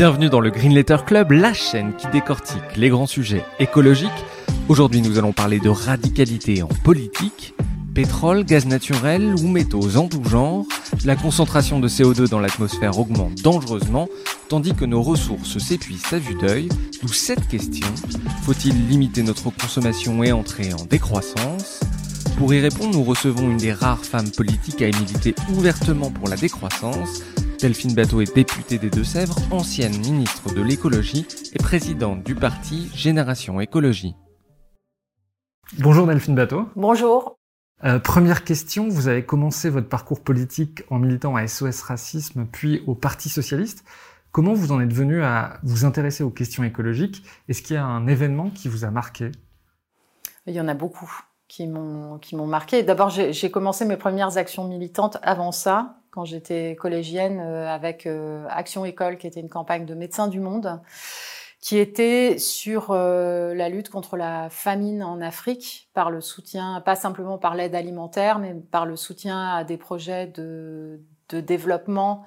Bienvenue dans le Green Letter Club, la chaîne qui décortique les grands sujets écologiques. Aujourd'hui, nous allons parler de radicalité en politique, pétrole, gaz naturel ou métaux en tout genre. La concentration de CO2 dans l'atmosphère augmente dangereusement, tandis que nos ressources s'épuisent à vue d'œil. D'où cette question faut-il limiter notre consommation et entrer en décroissance? Pour y répondre, nous recevons une des rares femmes politiques à militer ouvertement pour la décroissance. Delphine Bateau est députée des Deux-Sèvres, ancienne ministre de l'écologie et présidente du parti Génération Écologie. Bonjour Delphine Bateau. Bonjour. Euh, première question, vous avez commencé votre parcours politique en militant à SOS Racisme puis au Parti Socialiste. Comment vous en êtes venu à vous intéresser aux questions écologiques? Est-ce qu'il y a un événement qui vous a marqué? Il y en a beaucoup qui m'ont qui m'ont marqué. D'abord, j'ai commencé mes premières actions militantes avant ça, quand j'étais collégienne, euh, avec euh, Action École, qui était une campagne de Médecins du Monde, qui était sur euh, la lutte contre la famine en Afrique, par le soutien, pas simplement par l'aide alimentaire, mais par le soutien à des projets de, de développement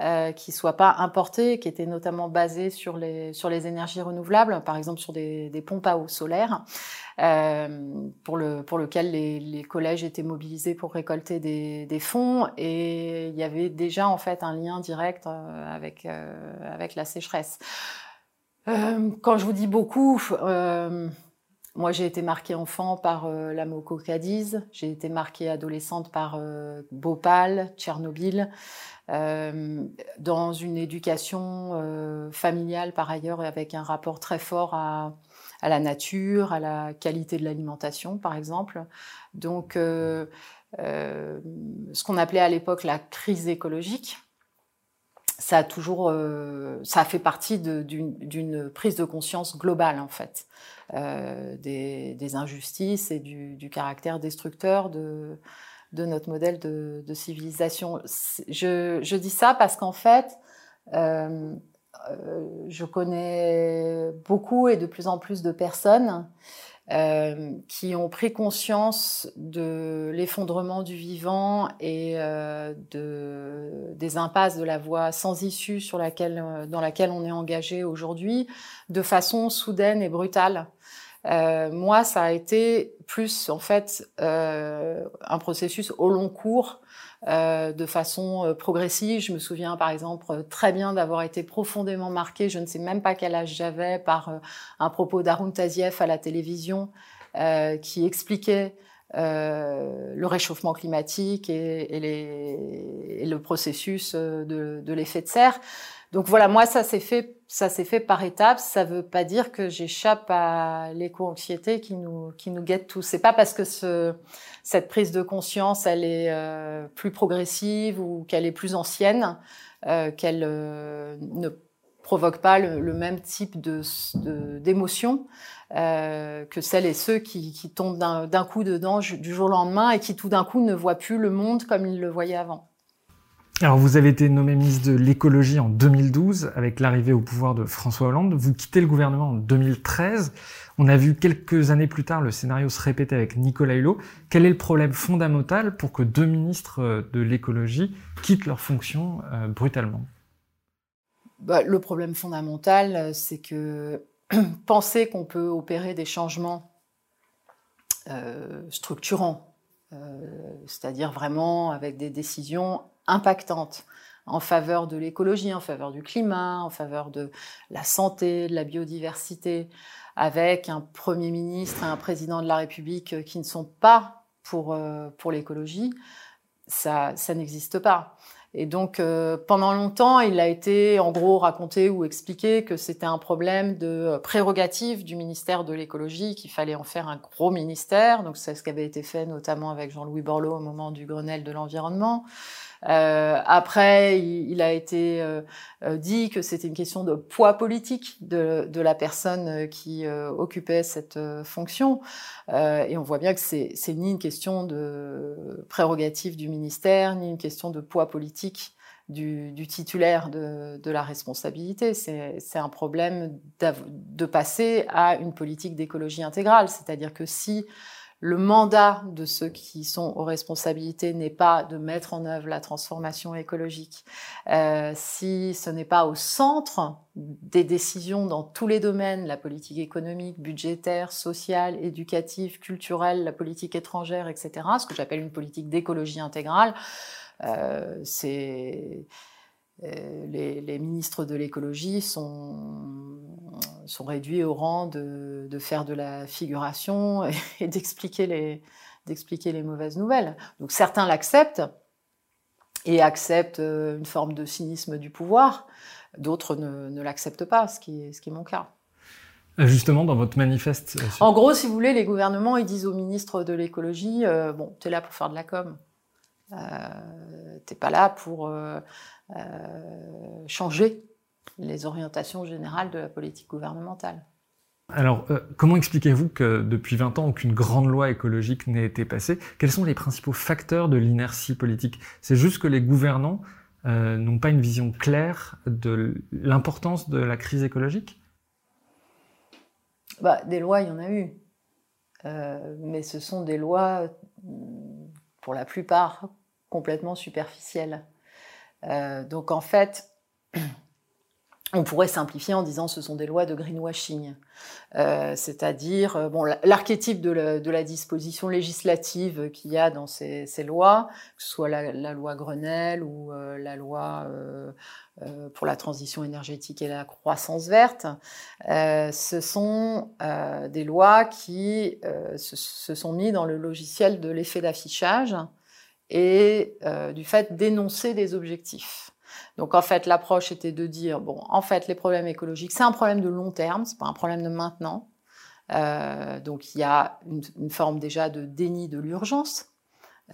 euh, qui soient pas importés, qui étaient notamment basés sur les sur les énergies renouvelables, par exemple sur des, des pompes à eau solaire, euh, pour le pour lequel les, les, collèges étaient mobilisés pour récolter des, des, fonds et il y avait déjà en fait un lien direct euh, avec euh, avec la sécheresse. Euh, quand je vous dis beaucoup. Moi, j'ai été marquée enfant par la Moko Cadiz, j'ai été marquée adolescente par Bhopal, Tchernobyl, euh, dans une éducation euh, familiale par ailleurs et avec un rapport très fort à, la nature, à la qualité de l'alimentation par exemple. Donc euh, euh ce qu'on appelait à l'époque la crise écologique, ça a toujours, euh, ça a fait partie d'une prise de conscience globale en fait euh, des, injustices et du, caractère destructeur de notre modèle de, civilisation. Je, dis ça parce qu'en fait, euh, euh, je connais beaucoup et de plus en plus de personnes qui ont pris conscience de l'effondrement du vivant et de, des impasses de la voie sans issue dans laquelle on est engagé aujourd'hui de façon soudaine et brutale. Euh, moi, ça a été plus en fait euh, un processus au long cours, euh, de façon euh, progressive. Je me souviens par exemple très bien d'avoir été profondément marquée, je ne sais même pas quel âge j'avais, par euh, un propos d'Arun Taziev à la télévision qui expliquait le réchauffement climatique et, et, les, et le processus de, de l'effet de serre. Donc voilà, moi ça s'est fait, ça s'est fait par étapes. Ça veut pas dire que j'échappe à l'éco-anxiété qui nous qui nous guette tous. C'est pas parce que ce, cette prise de conscience elle est euh, plus progressive ou qu'elle est plus ancienne euh, qu'elle euh, ne provoque pas le, le même type de d'émotion euh, que celles et ceux qui, qui tombent d'un coup dedans du jour au lendemain et qui tout d'un coup ne voient plus le monde comme ils le voyaient avant. Alors, vous avez été nommé ministre de l'écologie en 2012 avec l'arrivée au pouvoir de François Hollande. Vous quittez le gouvernement en 2013. On a vu quelques années plus tard le scénario se répéter avec Nicolas Hulot. Quel est le problème fondamental pour que deux ministres de l'écologie quittent leurs fonctions euh, brutalement? Bah, Le problème fondamental, c'est que penser qu'on peut opérer des changements euh, structurants, euh, c'est-à-dire vraiment avec des décisions impactante en faveur de l'écologie, en faveur du climat, en faveur de la santé, de la biodiversité, avec un Premier ministre et un président de la République qui ne sont pas pour, euh, pour l'écologie, ça, ça n'existe pas. Et donc, euh, pendant longtemps, il a été en gros raconté ou expliqué que c'était un problème de prérogative du ministère de l'écologie, qu'il fallait en faire un gros ministère. Donc, c'est ce qui avait été fait notamment avec Jean-Louis Borloo au moment du Grenelle de l'environnement. Euh, après, il, a été euh, dit que c'était une question de poids politique de, de la personne qui occupait cette fonction. et on voit bien que c'est ni une question de prérogative du ministère, ni une question de poids politique du, titulaire de, la responsabilité. C'est un problème de passer à une politique d'écologie intégrale. C'est-à-dire que si le mandat de ceux qui sont aux responsabilités n'est pas de mettre en œuvre la transformation écologique, euh, si ce n'est pas au centre des décisions dans tous les domaines, la politique économique, budgétaire, sociale, éducative, culturelle, la politique étrangère, etc., ce que j'appelle une politique d'écologie intégrale, euh, c'est euh, les, ministres de l'écologie sont, sont réduits au rang de, de faire de la figuration et, d'expliquer les, d'expliquer les mauvaises nouvelles. Donc certains l'acceptent et acceptent euh, une forme de cynisme du pouvoir, d'autres ne, ne l'acceptent pas, ce qui, est, ce qui est mon cas. Justement, dans votre manifeste. En gros, si vous voulez, les gouvernements, ils disent aux ministres de l'écologie, bon, t'es là pour faire de la com. Euh, t'es pas là pour euh, euh, changer les orientations générales de la politique gouvernementale. Alors, comment expliquez-vous que depuis 20 ans, aucune grande loi écologique n'ait été passée? Quels sont les principaux facteurs de l'inertie politique? C'est juste que les gouvernants n'ont pas une vision claire de l'importance de la crise écologique? Bah, Des lois, il y en a eu. mais ce sont des lois, pour la plupart, complètement superficielle. Euh, donc en fait, on pourrait simplifier en disant ce sont des lois de greenwashing, euh, c'est-à-dire euh, bon l'archétype de, la disposition législative qu'il y a dans ces, lois, que ce soit la, loi Grenelle ou la loi pour la transition énergétique et la croissance verte, ce sont des lois qui se, se, sont mis dans le logiciel de l'effet d'affichage et euh, du fait d'énoncer des objectifs. Donc en fait, l'approche était de dire bon, en fait, les problèmes écologiques, c'est un problème de long terme, c'est pas un problème de maintenant. Euh, donc il y a une, une, forme déjà de déni de l'urgence.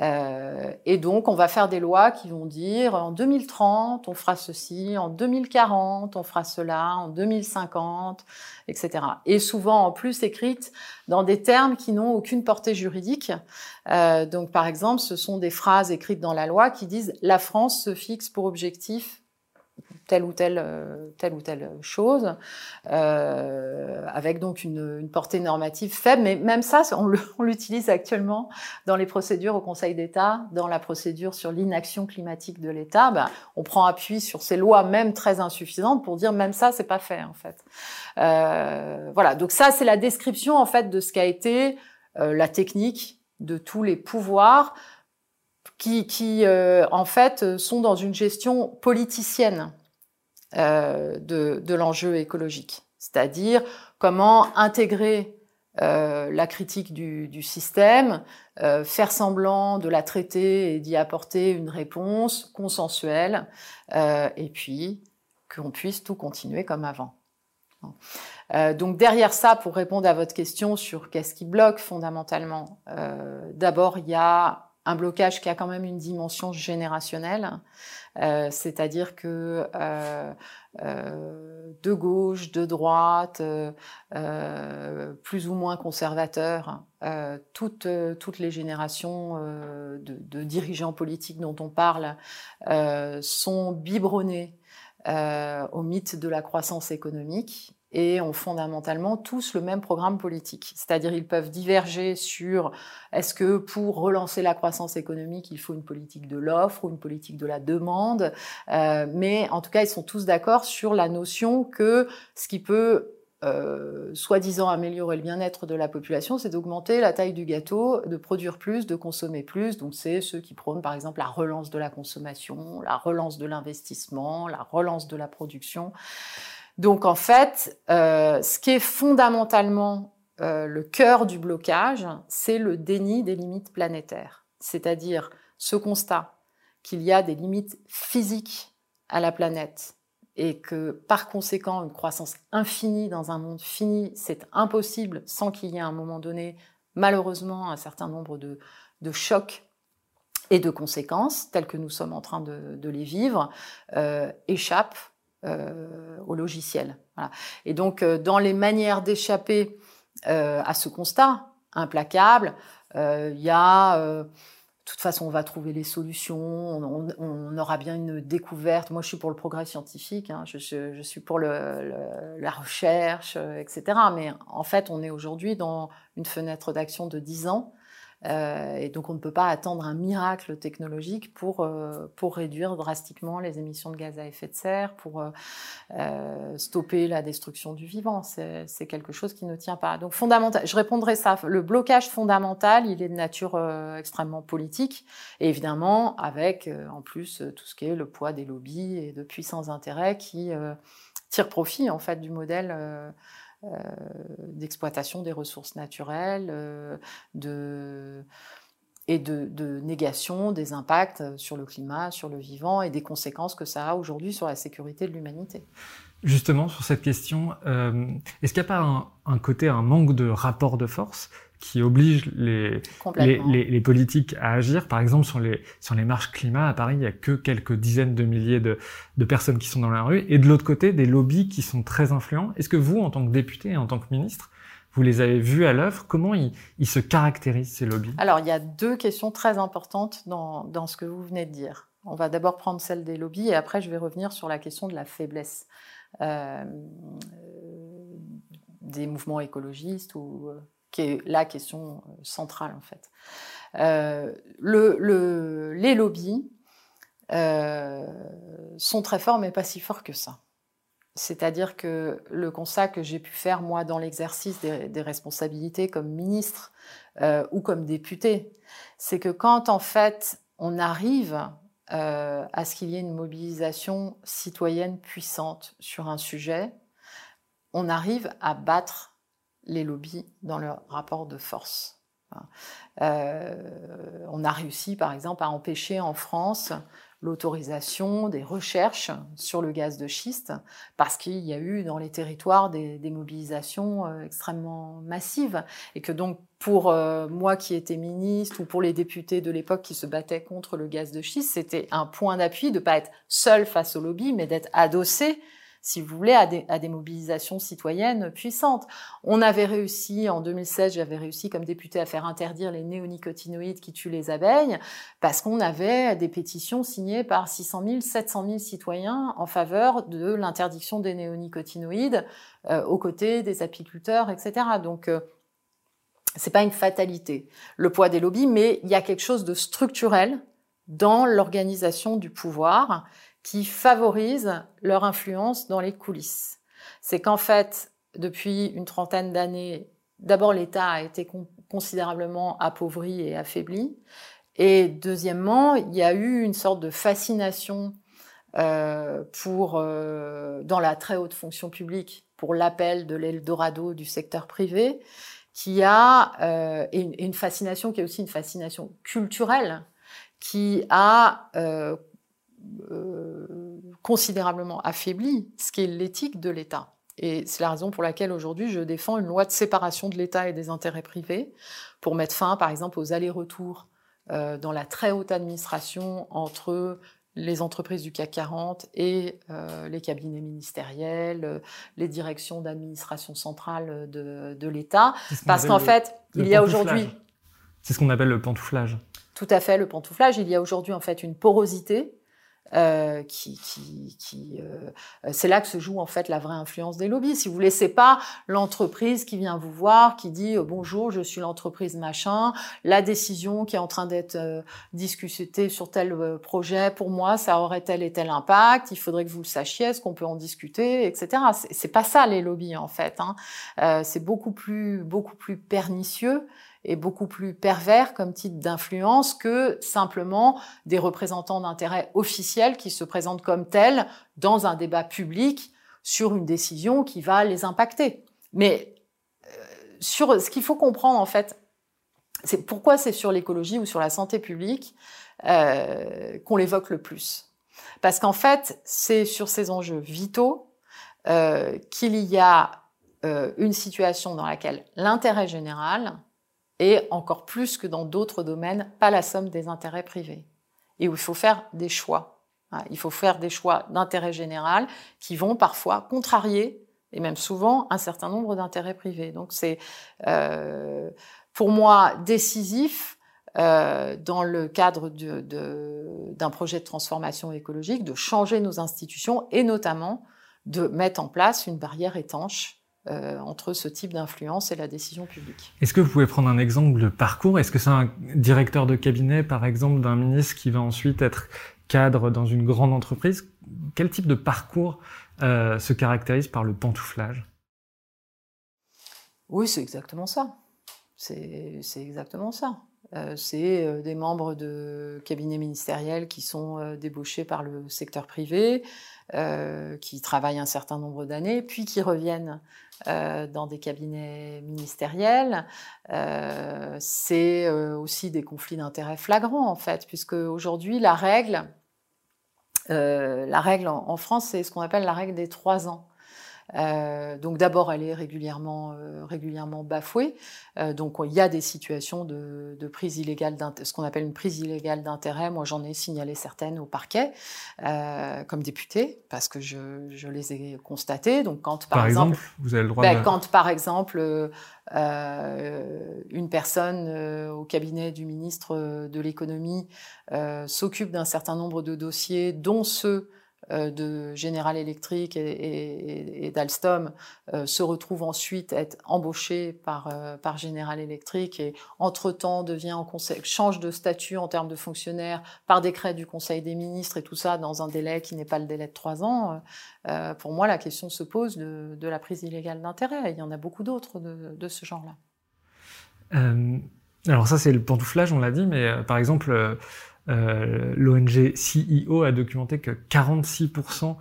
Euh, et donc, on va faire des lois qui vont dire en 2030, on fera ceci, en 2040, on fera cela, en 2050, etc. Et souvent, en plus, écrites dans des termes qui n'ont aucune portée juridique. Euh, donc, par exemple, ce sont des phrases écrites dans la loi qui disent la France se fixe pour objectif telle ou telle, euh, telle ou telle chose, euh, avec donc une, une, portée normative faible. Mais même ça, on l'utilise actuellement dans les procédures au Conseil d'État, dans la procédure sur l'inaction climatique de l'État. Ben, on prend appui sur ces lois, même très insuffisantes, pour dire même ça, c'est pas fait en fait. Euh, voilà. Donc ça, c'est la description en fait de ce qu'a été euh, la technique de tous les pouvoirs qui, qui euh, en fait, sont dans une gestion politicienne euh, de, l'enjeu écologique. C'est-à-dire comment intégrer euh, la critique du, système, euh, faire semblant de la traiter et d'y apporter une réponse consensuelle, et puis qu'on puisse tout continuer comme avant. Donc derrière ça, pour répondre à votre question sur qu'est-ce qui bloque fondamentalement, d'abord il y a un blocage qui a quand même une dimension générationnelle, euh, c'est-à-dire que euh, euh, de gauche, de droite, plus ou moins conservateurs, toutes, toutes les générations de, de, dirigeants politiques dont on parle sont biberonnés au mythe de la croissance économique et ont fondamentalement tous le même programme politique. C'est-à-dire ils peuvent diverger sur est-ce que pour relancer la croissance économique, il faut une politique de l'offre ou une politique de la demande, euh, mais en tout cas, ils sont tous d'accord sur la notion que ce qui peut euh, soi-disant améliorer le bien-être de la population, c'est d'augmenter la taille du gâteau, de produire plus, de consommer plus. Donc c'est ceux qui prônent par exemple la relance de la consommation, la relance de l'investissement, la relance de la production. Donc en fait, euh, ce qui est fondamentalement euh, le cœur du blocage, c'est le déni des limites planétaires, c'est-à-dire ce constat qu'il y a des limites physiques à la planète et que par conséquent une croissance infinie dans un monde fini, c'est impossible sans qu'il y ait à un moment donné malheureusement un certain nombre de, chocs et de conséquences, telles que nous sommes en train de, les vivre, euh, échappent au logiciel. Et donc, euh, dans les manières d'échapper à ce constat implacable, il y a de toute façon, on va trouver les solutions, on, aura bien une découverte. Moi, je suis pour le progrès scientifique, hein. je, suis pour la recherche, etc. Mais en fait, on est aujourd'hui dans une fenêtre d'action de 10 ans euh, et donc on ne peut pas attendre un miracle technologique pour, euh, pour réduire drastiquement les émissions de gaz à effet de serre, pour euh, stopper la destruction du vivant. C'est quelque chose qui ne tient pas. Donc fondamental, je répondrai ça. Le blocage fondamental, il est de nature extrêmement politique, et évidemment avec en plus tout ce qui est le poids des lobbies et de puissants intérêts qui tirent profit en fait du modèle d'exploitation des ressources naturelles, euh, de, et de, négation des impacts sur le climat, sur le vivant et des conséquences que ça a aujourd'hui sur la sécurité de l'humanité. Justement, sur cette question, euh, est-ce qu'il n'y a pas un, côté, un manque de rapport de force qui oblige les, les, les, politiques à agir. Par exemple, sur les, sur les marches climat à Paris, il n'y a que quelques dizaines de milliers de, de, personnes qui sont dans la rue. Et de l'autre côté, des lobbies qui sont très influents. Est-ce que vous, en tant que député et en tant que ministre, vous les avez vus à l'œuvre? Comment ils, ils, se caractérisent, ces lobbies? Alors, il y a deux questions très importantes dans, dans ce que vous venez de dire. On va d'abord prendre celle des lobbies et après, je vais revenir sur la question de la faiblesse. Euh, des mouvements écologistes ou euh, qui est la question euh, centrale en fait. Euh, le, les lobbies euh, sont très forts, mais pas si forts que ça. C'est-à-dire que le constat que j'ai pu faire, moi, dans l'exercice des, responsabilités comme ministre ou comme député, c'est que quand, en fait, on arrive à ce qu'il y ait une mobilisation citoyenne puissante sur un sujet, on arrive à battre les lobbies dans leur rapport de force. Euh, on a réussi, par exemple, à empêcher en France l'autorisation des recherches sur le gaz de schiste parce qu'il y a eu dans les territoires des, mobilisations euh, extrêmement massives et que donc pour euh, moi qui étais ministre ou pour les députés de l'époque qui se battaient contre le gaz de schiste, c'était un point d'appui de ne pas être seul face au lobby mais d'être adossé si vous voulez, à des, mobilisations citoyennes puissantes. On avait réussi, en 2016, j'avais réussi comme député à faire interdire les néonicotinoïdes qui tuent les abeilles, parce qu'on avait des pétitions signées par 600 000, 700 000 citoyens en faveur de l'interdiction des néonicotinoïdes euh, aux côtés des apiculteurs, etc. Donc, euh, c'est pas une fatalité, le poids des lobbies, mais il y a quelque chose de structurel dans l'organisation du pouvoir qui favorisent leur influence dans les coulisses. C'est qu'en fait, depuis une trentaine d'années, d'abord l'État a été considérablement appauvri et affaibli, et deuxièmement, il y a eu une sorte de fascination euh, pour, euh, dans la très haute fonction publique pour l'appel de l'Eldorado du secteur privé, qui a euh, et une, fascination qui est aussi une fascination culturelle, qui a euh, considérablement affaibli ce qui est l'éthique de l'État. Et c'est la raison pour laquelle aujourd'hui je défends une loi de séparation de l'État et des intérêts privés pour mettre fin, par exemple, aux allers-retours euh, dans la très haute administration entre les entreprises du CAC 40 et euh, les cabinets ministériels, les directions d'administration centrale de, de l'État. Parce qu'en fait, il y a aujourd'hui... C'est ce qu'on appelle le pantouflage. Tout à fait, le pantouflage. Il y a aujourd'hui en fait une porosité euh, qui, qui, qui euh, c'est là que se joue en fait la vraie influence des lobbies. Si vous voulez, c'est pas l'entreprise qui vient vous voir, qui dit euh, bonjour, je suis l'entreprise machin, la décision qui est en train d'être euh, discutée sur tel projet, pour moi, ça aurait tel et tel impact. Il faudrait que vous le sachiez, est-ce qu'on peut en discuter, etc. C'est pas ça les lobbies en fait. Hein. c'est beaucoup plus beaucoup plus pernicieux est beaucoup plus pervers comme type d'influence que simplement des représentants d'intérêts officiels qui se présentent comme tels dans un débat public sur une décision qui va les impacter. Mais euh, sur ce qu'il faut comprendre en fait, c'est pourquoi c'est sur l'écologie ou sur la santé publique euh, qu'on l'évoque le plus. Parce qu'en fait, c'est sur ces enjeux vitaux euh, qu'il y a euh, une situation dans laquelle l'intérêt général et encore plus que dans d'autres domaines, pas la somme des intérêts privés. Et où il faut faire des choix. Il faut faire des choix d'intérêt général qui vont parfois contrarier, et même souvent, un certain nombre d'intérêts privés. Donc c'est, euh, pour moi, décisif euh, dans le cadre d'un de, projet de transformation écologique de changer nos institutions et notamment de mettre en place une barrière étanche euh, entre ce type d'influence et la décision publique. Est-ce que vous pouvez prendre un exemple de parcours? Est-ce que c'est un directeur de cabinet, par exemple, d'un ministre qui va ensuite être cadre dans une grande entreprise? Quel type de parcours euh, se caractérise par le pantouflage? Oui, c'est exactement ça. C'est exactement ça. Euh, c'est des membres de cabinets ministériels qui sont débauchés par le secteur privé, qui travaillent un certain nombre d'années, puis qui reviennent dans des cabinets ministériels. c'est aussi des conflits d'intérêts flagrants, en fait, puisque aujourd'hui, la règle, la règle en France, c'est ce qu'on appelle la règle des trois ans. Euh, donc d'abord, elle est régulièrement, euh, régulièrement bafouée. Euh, donc il y a des situations de, de prise illégale, ce qu'on appelle une prise illégale d'intérêt. Moi, j'en ai signalé certaines au parquet comme député parce que je, je, les ai constatées. Donc quand par, exemple, vous avez le droit ben, quand par exemple une personne au cabinet du ministre de l'économie s'occupe d'un certain nombre de dossiers, dont ceux de General Electric et, d'Alstom euh, se retrouve ensuite être embauché par, euh, par General Electric et entre-temps devient en conseil, change de statut en termes de fonctionnaire par décret du Conseil des ministres et tout ça dans un délai qui n'est pas le délai de trois ans, pour moi la question se pose de, la prise illégale d'intérêt. Il y en a beaucoup d'autres de, de, ce genre-là. alors ça c'est le pantouflage, on l'a dit, mais par exemple euh, L'ONG CEO a documenté que 46%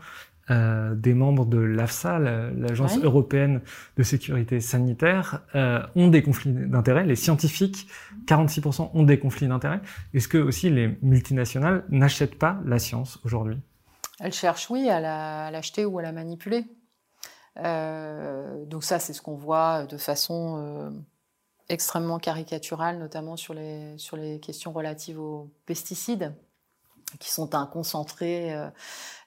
euh, des membres de l'AFSA, l'Agence européenne de sécurité sanitaire, euh, ont des conflits d'intérêts. Les scientifiques, 46% ont des conflits d'intérêts. Est-ce que aussi les multinationales n'achètent pas la science aujourd'hui? Elles cherchent, oui, à l'acheter ou à la manipuler. donc ça, c'est ce qu'on voit de façon extrêmement caricatural, notamment sur les, sur les questions relatives aux pesticides qui sont un concentré euh,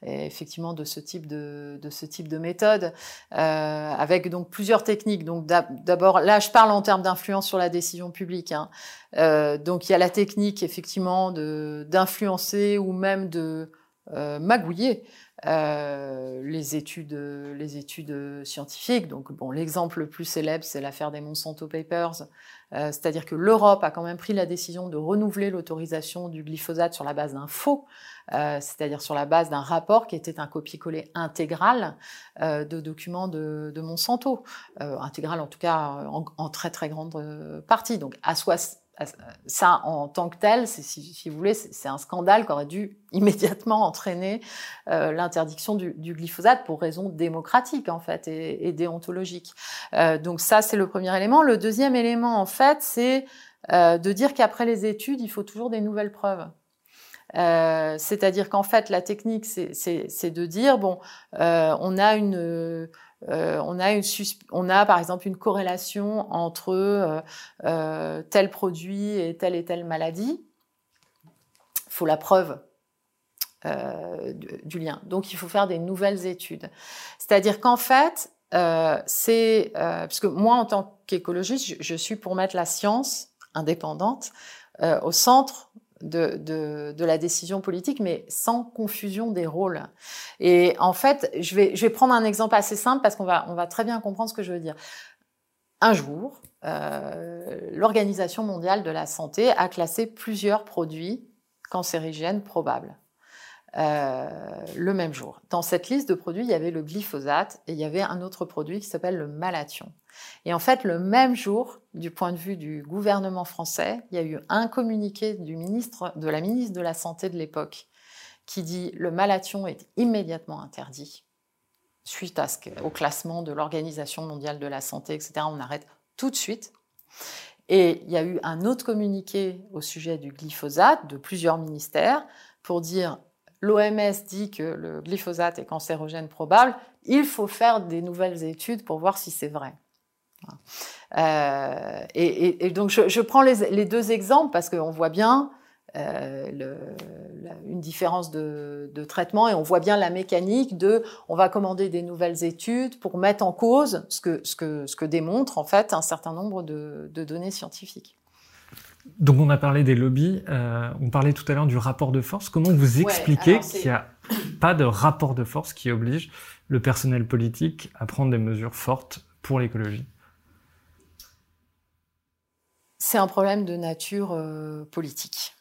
effectivement de ce type de, de ce type de méthode euh, avec donc plusieurs techniques donc d'abord là je parle en termes d'influence sur la décision publique hein. euh, donc il y a la technique effectivement d'influencer ou même de euh, magouiller euh, les études, les études scientifiques. Donc, bon, l'exemple le plus célèbre, c'est l'affaire des Monsanto Papers. Euh, c'est-à-dire que l'Europe a quand même pris la décision de renouveler l'autorisation du glyphosate sur la base d'un faux, c'est-à-dire sur la base d'un rapport qui était un copier-coller intégral de documents de, Monsanto, intégral en tout cas en, en, très très grande partie. Donc, à soi ça, en tant que tel, si, vous voulez, c'est un scandale qui aurait dû immédiatement entraîner euh, l'interdiction du, glyphosate pour raisons démocratiques en fait et, déontologiques. Euh, donc ça, c'est le premier élément. Le deuxième élément, en fait, c'est euh, de dire qu'après les études, il faut toujours des nouvelles preuves. C'est-à-dire qu'en fait, la technique, c'est de dire bon, on a une euh, on, a une on a par exemple une corrélation entre euh, euh, tel produit et telle et telle maladie. Il faut la preuve du, lien. Donc il faut faire des nouvelles études. C'est-à-dire qu'en fait, c'est parce que moi en tant qu'écologiste, je, suis pour mettre la science indépendante au centre de, la décision politique, mais sans confusion des rôles. Et en fait, je vais, je vais prendre un exemple assez simple parce qu'on va, on va très bien comprendre ce que je veux dire. Un jour, euh, l'Organisation mondiale de la santé a classé plusieurs produits cancérigènes probables. Euh, le même jour. Dans cette liste de produits, il y avait le glyphosate et il y avait un autre produit qui s'appelle le malathion. Et en fait, le même jour, du point de vue du gouvernement français, il y a eu un communiqué du ministre, de la ministre de la Santé de l'époque qui dit le malathion est immédiatement interdit suite à au classement de l'Organisation mondiale de la santé, etc. On arrête tout de suite. Et il y a eu un autre communiqué au sujet du glyphosate de plusieurs ministères pour dire l'OMS dit que le glyphosate est cancérogène probable, il faut faire des nouvelles études pour voir si c'est vrai. Euh, et, donc, je, prends les, deux exemples parce qu'on voit bien euh, une différence de, traitement et on voit bien la mécanique de on va commander des nouvelles études pour mettre en cause ce que, ce que, ce que démontre en fait un certain nombre de, données scientifiques. Donc on a parlé des lobbies, euh, on parlait tout à l'heure du rapport de force. Comment vous expliquez qu'il n'y a pas de rapport de force qui oblige le personnel politique à prendre des mesures fortes pour l'écologie? C'est un problème de nature euh, politique.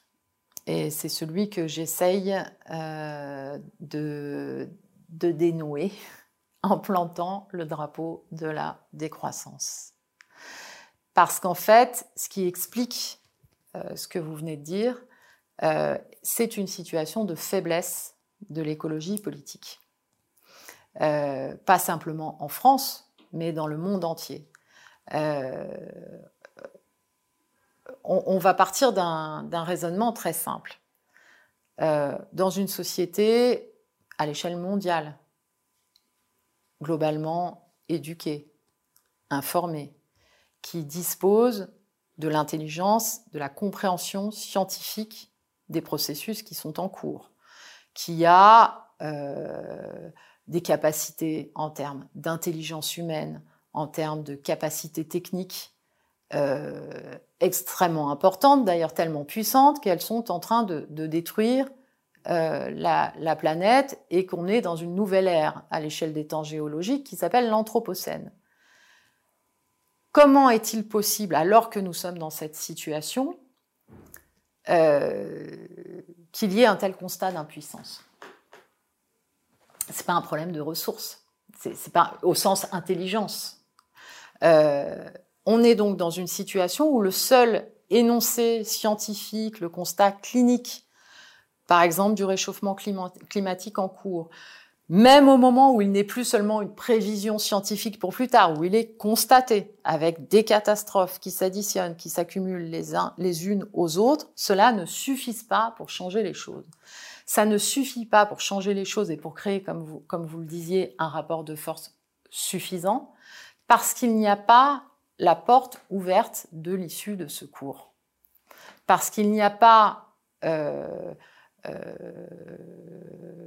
Et c'est celui que j'essaye euh, de, de dénouer en plantant le drapeau de la décroissance. Parce qu'en fait, ce qui explique euh, ce que vous venez de dire, c'est une situation de faiblesse de l'écologie politique. pas simplement en France, mais dans le monde entier on, va partir d'un raisonnement très simple. Euh, dans une société à l'échelle mondiale, globalement éduquée, informée, qui dispose de l'intelligence, de la compréhension scientifique des processus qui sont en cours, qui a euh, des capacités en termes d'intelligence humaine, en termes de capacités techniques euh, extrêmement importantes, d'ailleurs tellement puissantes qu'elles sont en train de, détruire euh, la, planète et qu'on est dans une nouvelle ère à l'échelle des temps géologiques qui s'appelle l'Anthropocène. Comment est-il possible, alors que nous sommes dans cette situation, euh, qu'il y ait un tel constat d'impuissance? C'est pas un problème de ressources, c'est pas au sens intelligence. Euh, on est donc dans une situation où le seul énoncé scientifique, le constat clinique, par exemple du réchauffement climatique en cours, même au moment où il n'est plus seulement une prévision scientifique pour plus tard, où il est constaté avec des catastrophes qui s'additionnent, qui s'accumulent les, uns, les unes aux autres, cela ne suffit pas pour changer les choses. Ça ne suffit pas pour changer les choses et pour créer, comme vous, comme vous le disiez, un rapport de force suffisant, parce qu'il n'y a pas la porte ouverte de l'issue de ce cours. Parce qu'il n'y a pas euh,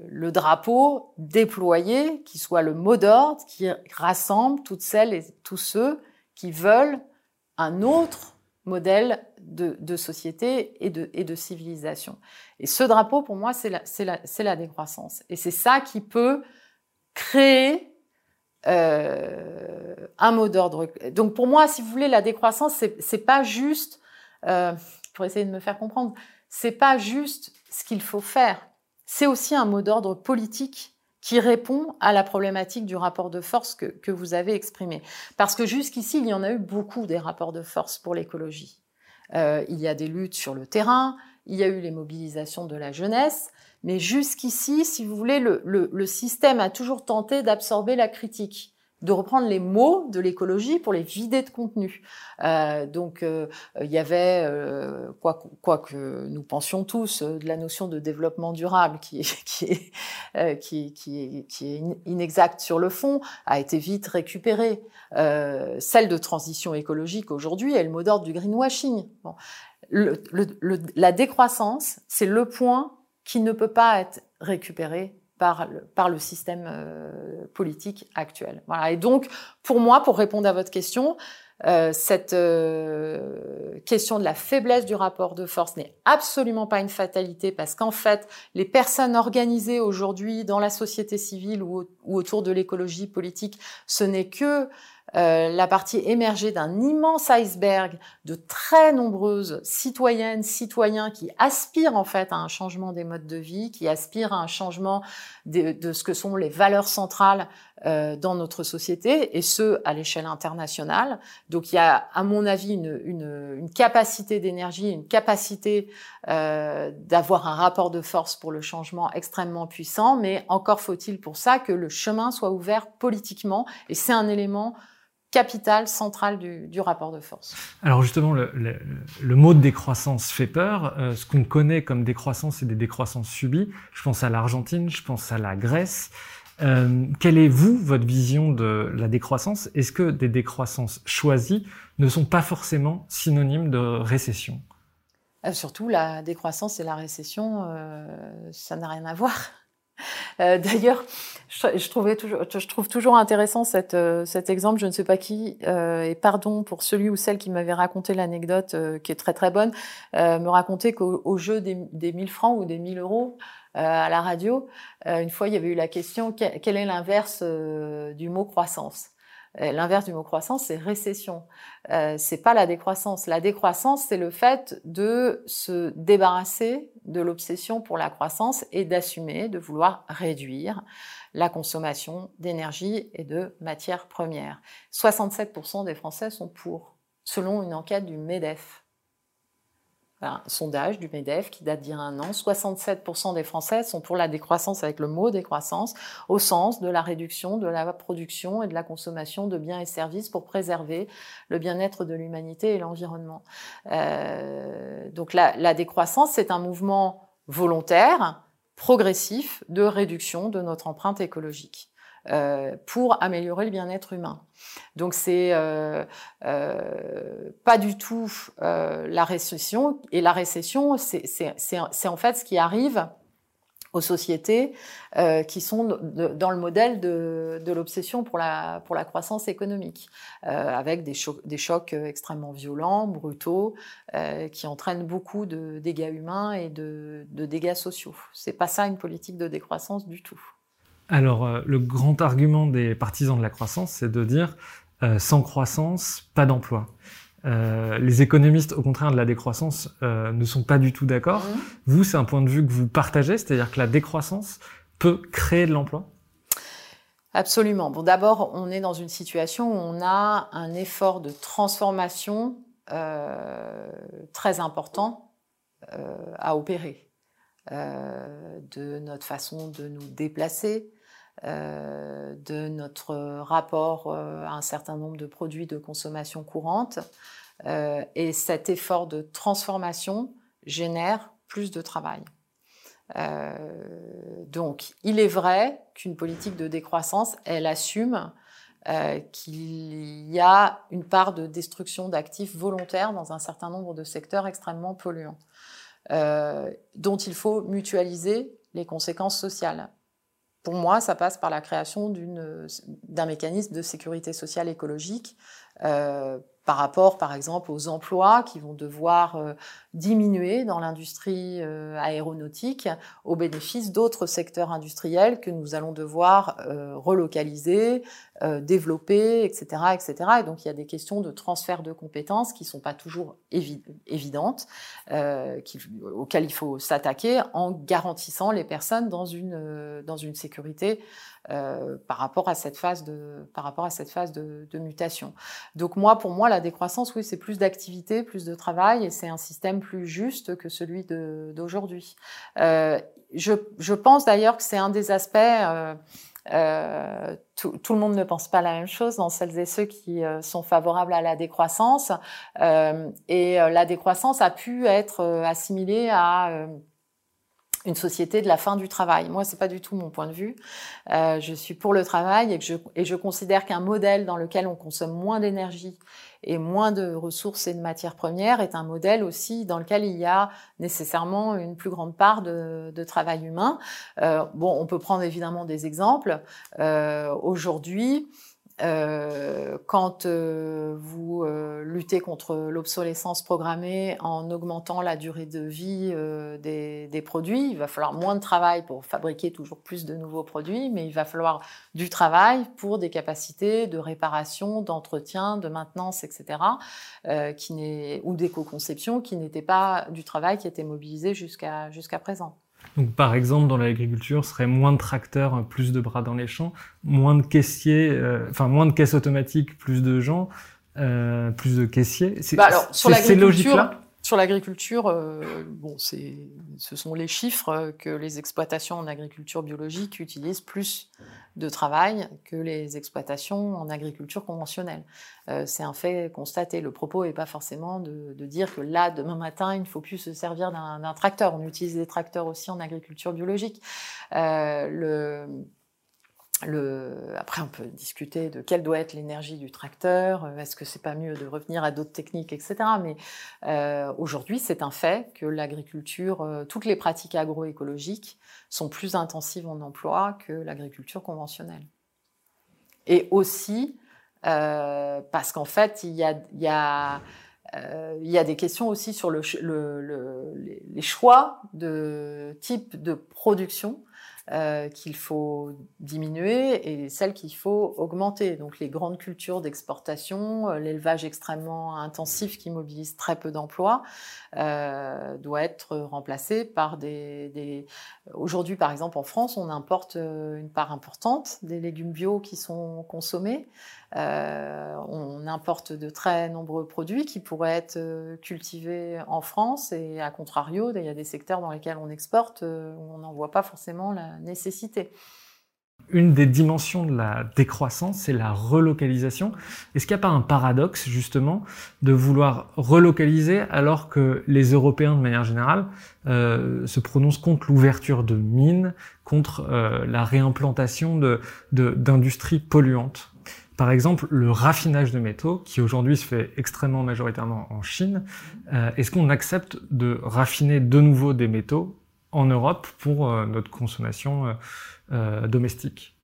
le drapeau déployé qui soit le mot d'ordre, qui rassemble toutes celles et tous ceux qui veulent un autre modèle de, société et de, civilisation. Et ce drapeau, pour moi, c'est la décroissance. Et c'est ça qui peut créer euh, un mot d'ordre. Donc pour moi, si vous voulez, la décroissance, c'est pas juste, euh, pour essayer de me faire comprendre, c'est pas juste ce qu'il faut faire. C'est aussi un mot d'ordre politique qui répond à la problématique du rapport de force que, vous avez exprimé. Parce que jusqu'ici, il y en a eu beaucoup des rapports de force pour l'écologie. Euh, il y a des luttes sur le terrain, il y a eu les mobilisations de la jeunesse, mais jusqu'ici, si vous voulez, le, système a toujours tenté d'absorber la critique de reprendre les mots de l'écologie pour les vider de contenu. Euh, donc euh, il y avait, euh, quoi, quoi, que nous pensions tous, de la notion de développement durable qui est, qui est, qui, qui, qui est inexacte sur le fond, a été vite récupérée. celle de transition écologique aujourd'hui est le mot d'ordre du greenwashing. Bon. Le, le, la décroissance, c'est le point qui ne peut pas être récupéré par le, par le système euh, politique actuel. Voilà. Et donc, pour moi, pour répondre à votre question, euh, cette euh, question de la faiblesse du rapport de force n'est absolument pas une fatalité parce qu'en fait, les personnes organisées aujourd'hui dans la société civile ou, ou autour de l'écologie politique, ce n'est que euh, la partie émergée d'un immense iceberg de très nombreuses citoyennes, citoyens qui aspirent en fait à un changement des modes de vie, qui aspirent à un changement de, ce que sont les valeurs centrales euh, dans notre société, et ce à l'échelle internationale. Donc il y a, à mon avis, une, une, capacité d'énergie, une capacité euh, d'avoir un rapport de force pour le changement extrêmement puissant, mais encore faut-il pour ça que le chemin soit ouvert politiquement, et c'est un élément capital, central du, rapport de force. Alors justement, le, mot de décroissance fait peur. Euh, ce qu'on connaît comme décroissance, c'est des décroissances subies. Je pense à l'Argentine, je pense à la Grèce. Euh, quelle est, vous, votre vision de la décroissance? Est-ce que des décroissances choisies ne sont pas forcément synonymes de récession? Euh, Surtout, la décroissance et la récession, ça n'a rien à voir. Euh, D'ailleurs, je, trouve toujours intéressant euh, cet exemple. Je ne sais pas qui, euh, et pardon pour celui ou celle qui m'avait raconté l'anecdote, qui est très très bonne, me racontait qu'au jeu des, des 1000 francs ou des 1000 euros, à la radio, une fois il y avait eu la question quel est l'inverse du mot croissance? L'inverse du mot croissance, c'est récession. Euh, c'est pas la décroissance. La décroissance, c'est le fait de se débarrasser de l'obsession pour la croissance et d'assumer, de vouloir réduire la consommation d'énergie et de matières premières. 67% des Français sont pour, selon une enquête du MEDEF un sondage du MEDEF qui date d'il y a un an. 67% des Français sont pour la décroissance avec le mot décroissance au sens de la réduction de la production et de la consommation de biens et services pour préserver le bien-être de l'humanité et l'environnement. Euh, donc la, la décroissance, c'est un mouvement volontaire, progressif de réduction de notre empreinte écologique. Euh, pour améliorer le bien-être humain. Donc c'est euh, euh, pas du tout euh, la récession et la récession c'est en fait ce qui arrive aux sociétés euh, qui sont dans le modèle de, de l'obsession pour la, pour la croissance économique, euh, avec des, des chocs extrêmement violents, brutaux, euh, qui entraînent beaucoup de dégâts humains et de, de dégâts sociaux. C'est pas ça une politique de décroissance du tout. Alors, euh, le grand argument des partisans de la croissance, c'est de dire euh, sans croissance, pas d'emploi. Euh, les économistes, au contraire de la décroissance, euh, ne sont pas du tout d'accord. Mmh. Vous, c'est un point de vue que vous partagez, c'est-à-dire que la décroissance peut créer de l'emploi? Absolument. Bon, d'abord, on est dans une situation où on a un effort de transformation très important à opérer de notre façon de nous déplacer, de notre rapport euh, à un certain nombre de produits de consommation courante. Euh, et cet effort de transformation génère plus de travail. Euh, donc, il est vrai qu'une politique de décroissance, elle assume euh, qu'il y a une part de destruction d'actifs volontaires dans un certain nombre de secteurs extrêmement polluants, euh, dont il faut mutualiser les conséquences sociales pour moi, ça passe par la création d'un mécanisme de sécurité sociale écologique euh, par rapport, par exemple, aux emplois qui vont devoir euh, diminuer dans l'industrie euh, aéronautique au bénéfice d'autres secteurs industriels que nous allons devoir euh, relocaliser, développer, etc., etc. Et donc, il y a des questions de transfert de compétences qui sont pas toujours évi évidentes, auxquelles il faut s'attaquer en garantissant les personnes dans une, dans une sécurité euh, par rapport à cette phase de par rapport à cette phase de, de mutation. Donc moi, pour moi, la décroissance, oui, c'est plus d'activité, plus de travail, et c'est un système plus juste que celui d'aujourd'hui. Euh, je, je, pense d'ailleurs que c'est un des aspects. Euh, euh, tout, tout, le monde ne pense pas la même chose dans celles et ceux qui euh, sont favorables à la décroissance. Euh, et la décroissance a pu être assimilée à une société de la fin du travail. Moi, c'est pas du tout mon point de vue. Euh, je suis pour le travail et, je, et je considère qu'un modèle dans lequel on consomme moins d'énergie et moins de ressources et de matières premières est un modèle aussi dans lequel il y a nécessairement une plus grande part de, de travail humain. Euh, bon, on peut prendre évidemment des exemples. Euh, Aujourd'hui, euh, quand euh, vous euh, luttez contre l'obsolescence programmée en augmentant la durée de vie euh, des, des, produits, il va falloir moins de travail pour fabriquer toujours plus de nouveaux produits, mais il va falloir du travail pour des capacités de réparation, d'entretien, de maintenance, etc., euh, qui ou d'éco-conception qui n'était pas du travail qui était mobilisé jusqu'à jusqu'à présent. Donc, par exemple, dans l'agriculture, serait moins de tracteurs, plus de bras dans les champs, moins de caissiers, euh, enfin moins de caisses automatiques, plus de gens, euh, plus de caissiers. C'est bah alors, sur logiques-là sur l'agriculture, euh, ce sont les chiffres que les exploitations en agriculture biologique utilisent plus de travail que les exploitations en agriculture conventionnelle. Euh, c'est un fait constaté. Le propos n'est pas forcément de, dire que là, demain matin, il ne faut plus se servir d'un, tracteur. On utilise des tracteurs aussi en agriculture biologique. Euh, le... Après, on peut discuter de quelle doit être l'énergie du tracteur, euh, est-ce que c'est pas mieux de revenir à d'autres techniques, etc. Mais euh, aujourd'hui, c'est un fait que l'agriculture, euh, toutes les pratiques agroécologiques sont plus intensives en emploi que l'agriculture conventionnelle. Et aussi euh, parce qu'en fait, il y a, y a euh, y a des questions aussi sur le, le, le, les choix de type de production euh, qu'il faut diminuer et celles qu'il faut augmenter. Donc les grandes cultures d'exportation, euh, l'élevage extrêmement intensif qui mobilise très peu d'emplois, euh, doit être remplacé par des... des... Aujourd'hui, par exemple, en France, on importe euh, une part importante des légumes bio qui sont consommés. Euh, on importe de très nombreux produits qui pourraient être euh, cultivés en France et à contrario, il y a des secteurs dans lesquels on exporte où on n'en voit pas forcément la nécessité. Une des dimensions de la décroissance, c'est la relocalisation. Est-ce qu'il n'y a pas un paradoxe, justement, de vouloir relocaliser alors que les Européens, de manière générale, euh, se prononcent contre l'ouverture de mines, contre euh, la réimplantation d'industries polluantes? Par exemple, le raffinage de métaux, qui aujourd'hui se fait extrêmement majoritairement en Chine, euh, est-ce qu'on accepte de raffiner de nouveau des métaux en Europe pour euh, notre consommation euh, euh, domestique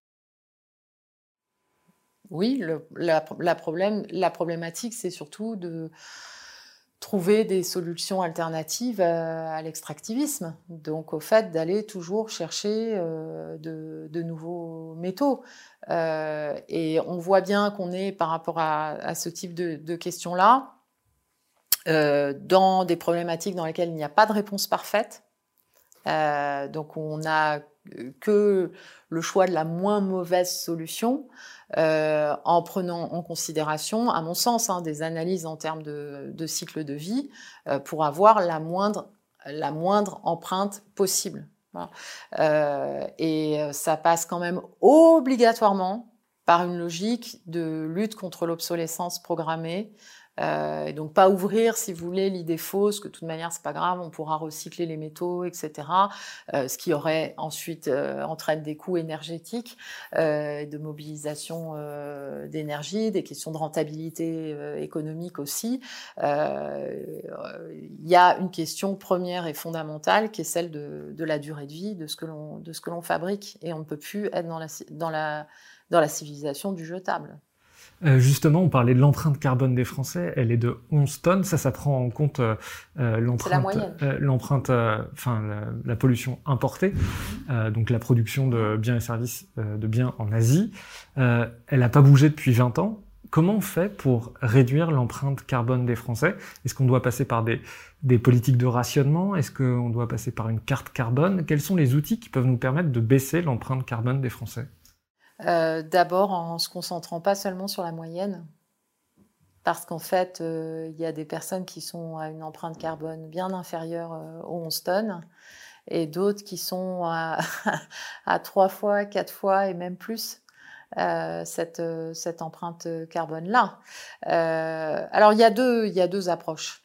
Oui, la, problématique, c'est surtout de trouver des solutions alternatives à, l'extractivisme. Donc au fait d'aller toujours chercher de, nouveaux métaux. Et on voit bien qu'on est par rapport à, ce type de, questions-là dans des problématiques dans lesquelles il n'y a pas de réponse parfaite. Euh, donc on n'a que le choix de la moins mauvaise solution euh, en prenant en considération, à mon sens, hein, des analyses en termes de, cycle de vie euh, pour avoir la moindre, la moindre empreinte possible. Euh, et ça passe quand même obligatoirement par une logique de lutte contre l'obsolescence programmée, euh, et donc pas ouvrir, si vous voulez, l'idée fausse que de toute manière c'est pas grave, on pourra recycler les métaux, etc. Euh, ce qui aurait ensuite euh, entraîne des coûts énergétiques, euh, de mobilisation d'énergie, des questions de rentabilité économique aussi. Il y a une question première et fondamentale qui est celle de, la durée de vie de ce que l'on fabrique, et on ne peut plus être dans la civilisation du jetable. Euh, justement, on parlait de l'empreinte carbone des Français, elle est de 11 tonnes. Ça, ça prend en compte euh, l'empreinte, euh, l'empreinte, enfin la, la, pollution importée, donc la production de biens et services de biens en Asie. elle n'a pas bougé depuis 20 ans. Comment on fait pour réduire l'empreinte carbone des Français? Est-ce qu'on doit passer par des, des politiques de rationnement? Est-ce qu'on doit passer par une carte carbone? Quels sont les outils qui peuvent nous permettre de baisser l'empreinte carbone des Français? Euh, D'abord en se concentrant pas seulement sur la moyenne, parce qu'en fait, euh, il y a des personnes qui sont à une empreinte carbone bien inférieure euh, aux 11 tonnes, et d'autres qui sont à, à 3 fois, 4 fois et même plus. Euh, cette, cette empreinte carbone-là. Alors, il y, a deux, il y a deux approches.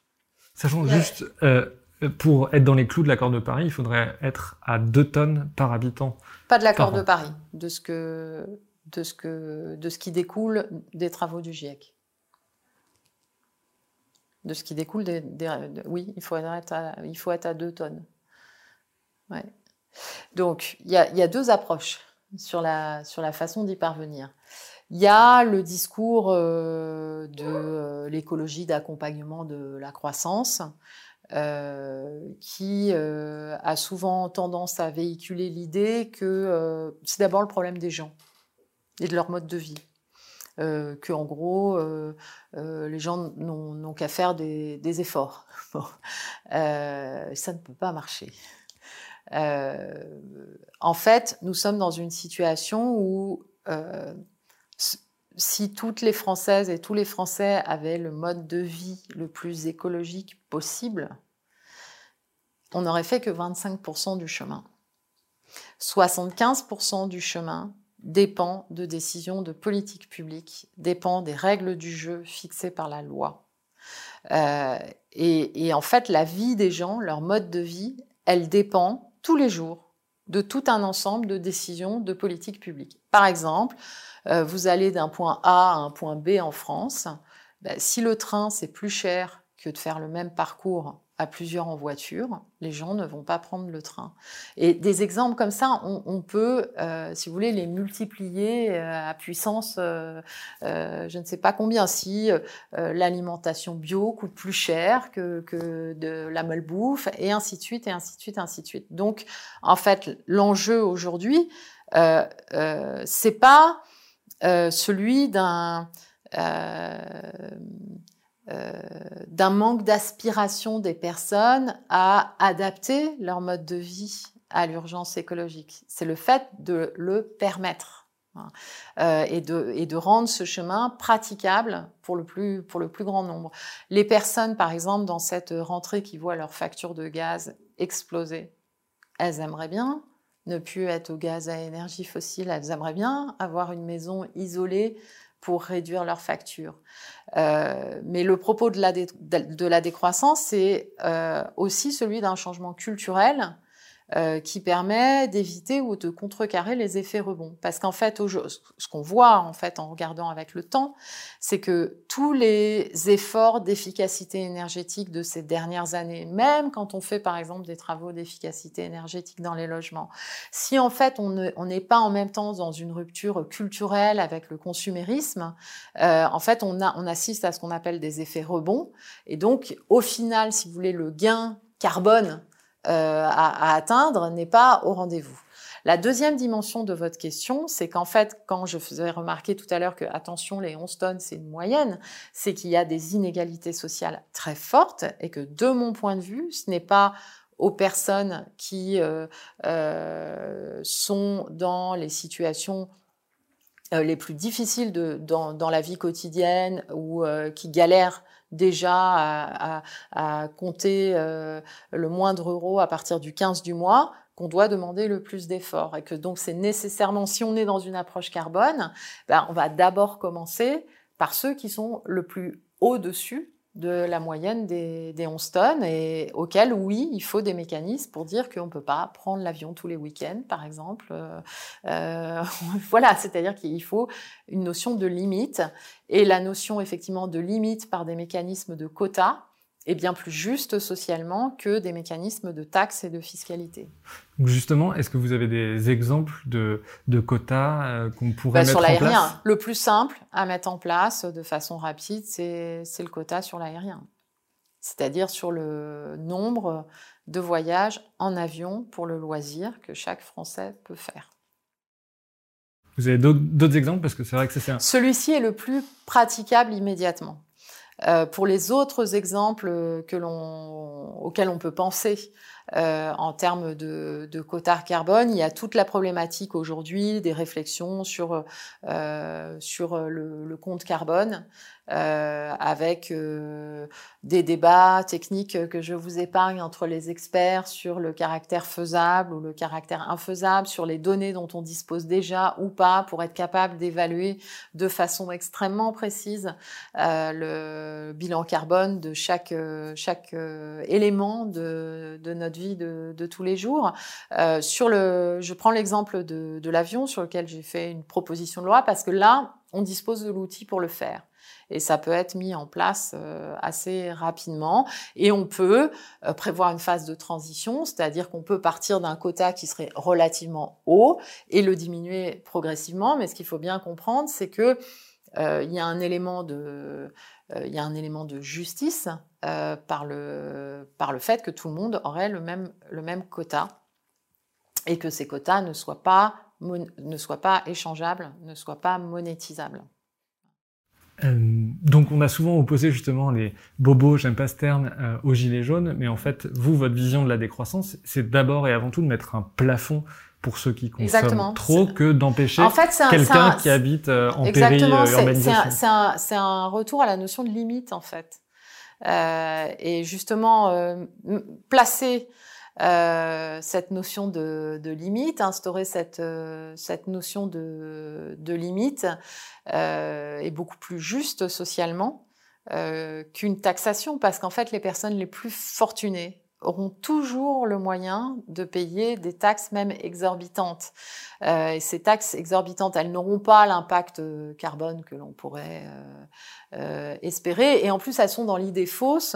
Sachant juste, euh, pour être dans les clous de l'accord de Paris, il faudrait être à 2 tonnes par habitant pas de l'accord de Paris, de ce, que, de, ce que, de ce qui découle des travaux du GIEC. De ce qui découle des. des de, oui, il faut, être à, il faut être à 2 tonnes. Ouais. Donc, il y a, y a, deux approches sur la, sur la façon d'y parvenir. Il y a le discours euh, de euh, l'écologie d'accompagnement de la croissance, euh, qui euh, a souvent tendance à véhiculer l'idée que euh, c'est d'abord le problème des gens et de leur mode de vie. Que en gros, les gens n'ont qu'à faire des, efforts. Ça ne peut pas marcher. en fait, nous sommes dans une situation où si toutes les Françaises et tous les Français avaient le mode de vie le plus écologique possible, on n'aurait fait que 25% du chemin. 75% du chemin dépend de décisions de politique publique, dépend des règles du jeu fixées par la loi. Euh, et, et en fait, la vie des gens, leur mode de vie, elle dépend tous les jours de tout un ensemble de décisions de politique publique. Par exemple, euh, vous allez d'un point A à un point B en France. Ben, si le train, c'est plus cher que de faire le même parcours à plusieurs en voiture, les gens ne vont pas prendre le train. Et des exemples comme ça, on, peut, euh, si vous voulez, les multiplier euh, à puissance, je ne sais pas combien. Si l'alimentation bio coûte plus cher que, que de la malbouffe, et ainsi de suite, et ainsi de suite, et ainsi de suite. Donc, en fait, l'enjeu aujourd'hui, c'est pas celui d'un euh, d'un manque d'aspiration des personnes à adapter leur mode de vie à l'urgence écologique. C'est le fait de le permettre. Hein, euh, et, de, et de rendre ce chemin praticable pour le, plus, pour le plus grand nombre. Les personnes, par exemple, dans cette rentrée qui voient leur facture de gaz exploser, elles aimeraient bien ne plus être au gaz à énergie fossile, elles aimeraient bien avoir une maison isolée pour réduire leurs factures. Euh, mais le propos de la, décroissance, c'est euh, aussi celui d'un changement culturel euh, qui permet d'éviter ou de contrecarrer les effets rebonds. Parce qu'en fait, ce qu'on voit en fait en regardant avec le temps, c'est que tous les efforts d'efficacité énergétique de ces dernières années, même quand on fait par exemple des travaux d'efficacité énergétique dans les logements, si en fait on n'est pas en même temps dans une rupture culturelle avec le consumérisme, euh, en fait on, on assiste à ce qu'on appelle des effets rebonds. Et donc au final, si vous voulez, le gain carbone euh, à, atteindre n'est pas au rendez-vous. La deuxième dimension de votre question, c'est qu'en fait, quand je faisais remarquer tout à l'heure que, attention, les 11 tonnes, c'est une moyenne, c'est qu'il y a des inégalités sociales très fortes et que, de mon point de vue, ce n'est pas aux personnes qui euh, euh, sont dans les situations les plus difficiles de, dans, la vie quotidienne ou qui galèrent déjà à, à, à compter euh, le moindre euro à partir du 15 du mois, qu'on doit demander le plus d'efforts. Et que donc c'est nécessairement, si on est dans une approche carbone, ben, on va d'abord commencer par ceux qui sont le plus au-dessus de la moyenne des, des 11 tonnes et auquel, oui, il faut des mécanismes pour dire qu'on ne peut pas prendre l'avion tous les week-ends, par exemple. Euh, euh voilà, c'est-à-dire qu'il faut une notion de limite et la notion effectivement de limite par des mécanismes de quotas est bien plus juste socialement que des mécanismes de taxes et de fiscalité. Justement, est-ce que vous avez des exemples de, de quotas euh, qu'on pourrait bah, mettre en place? Sur l'aérien, le plus simple à mettre en place de façon rapide, c'est le quota sur l'aérien. C'est-à-dire sur le nombre de voyages en avion pour le loisir que chaque Français peut faire. Vous avez d'autres exemples? Parce que c'est vrai que c'est un... Celui-ci est le plus praticable immédiatement. Euh, pour les autres exemples l'on, auxquels on peut penser euh, en termes de, de quotas carbone, il y a toute la problématique aujourd'hui des réflexions sur, euh, sur le, le, compte carbone, euh, avec euh, des débats techniques que je vous épargne entre les experts sur le caractère faisable ou le caractère infaisable, sur les données dont on dispose déjà ou pas pour être capable d'évaluer de façon extrêmement précise euh, le bilan carbone de chaque, chaque élément de, de, notre de, tous les jours. sur le, je prends l'exemple de, de l'avion sur lequel j'ai fait une proposition de loi parce que là, on dispose de l'outil pour le faire et ça peut être mis en place euh, assez rapidement. Et on peut euh, prévoir une phase de transition, c'est-à-dire qu'on peut partir d'un quota qui serait relativement haut et le diminuer progressivement. Mais ce qu'il faut bien comprendre, c'est que euh, il y a un élément de il y a un élément de justice par, le, par le fait que tout le monde aurait le même, le même quota et que ces quotas ne soient pas, ne soient pas échangeables, ne soient pas monétisables. Euh, donc on a souvent opposé justement les bobos, j'aime pas ce terme, euh, aux gilets jaunes, mais en fait, vous, votre vision de la décroissance, c'est d'abord et avant tout de mettre un plafond pour ceux qui consomment trop que d'empêcher en fait, quelqu'un qui habite euh, en périurbanisation. C'est un, un, retour à la notion de limite en fait. et justement, placer euh, cette notion de, de, limite, instaurer cette, euh, cette notion de, de limite euh, est beaucoup plus juste socialement euh, qu'une taxation, parce qu'en fait, les personnes les plus fortunées auront toujours le moyen de payer des taxes même exorbitantes. Euh, et ces taxes exorbitantes, elles n'auront pas l'impact carbone que l'on pourrait euh, euh, espérer. Et en plus, elles sont dans l'idée fausse,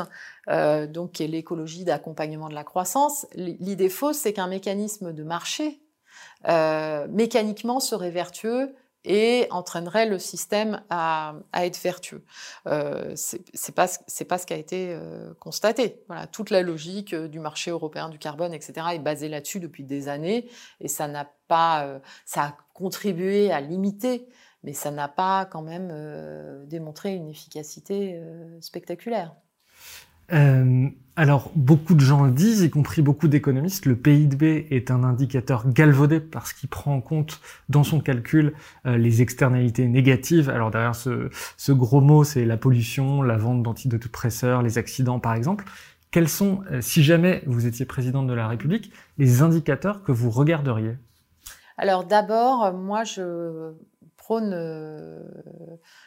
euh, donc qui est l'écologie d'accompagnement de la croissance. L'idée fausse, c'est qu'un mécanisme de marché euh, mécaniquement serait vertueux et entraînerait le système à, à être vertueux. Euh, c'est pas c'est pas ce qui a été euh, constaté. Voilà, toute la logique euh, du marché européen du carbone, etc., est basée là-dessus depuis des années, et ça n'a pas, euh, ça a contribué à limiter, mais ça n'a pas quand même euh, démontré une efficacité spectaculaire. Euh, alors, beaucoup de gens disent, y compris beaucoup d'économistes, le PIB est un indicateur galvaudé parce qu'il prend en compte dans son calcul euh, les externalités négatives. Alors derrière ce, ce gros mot, c'est la pollution, la vente d'antidépresseurs, les accidents par exemple. Quels sont, euh, si jamais vous étiez présidente de la République, les indicateurs que vous regarderiez? Alors d'abord, moi je euh,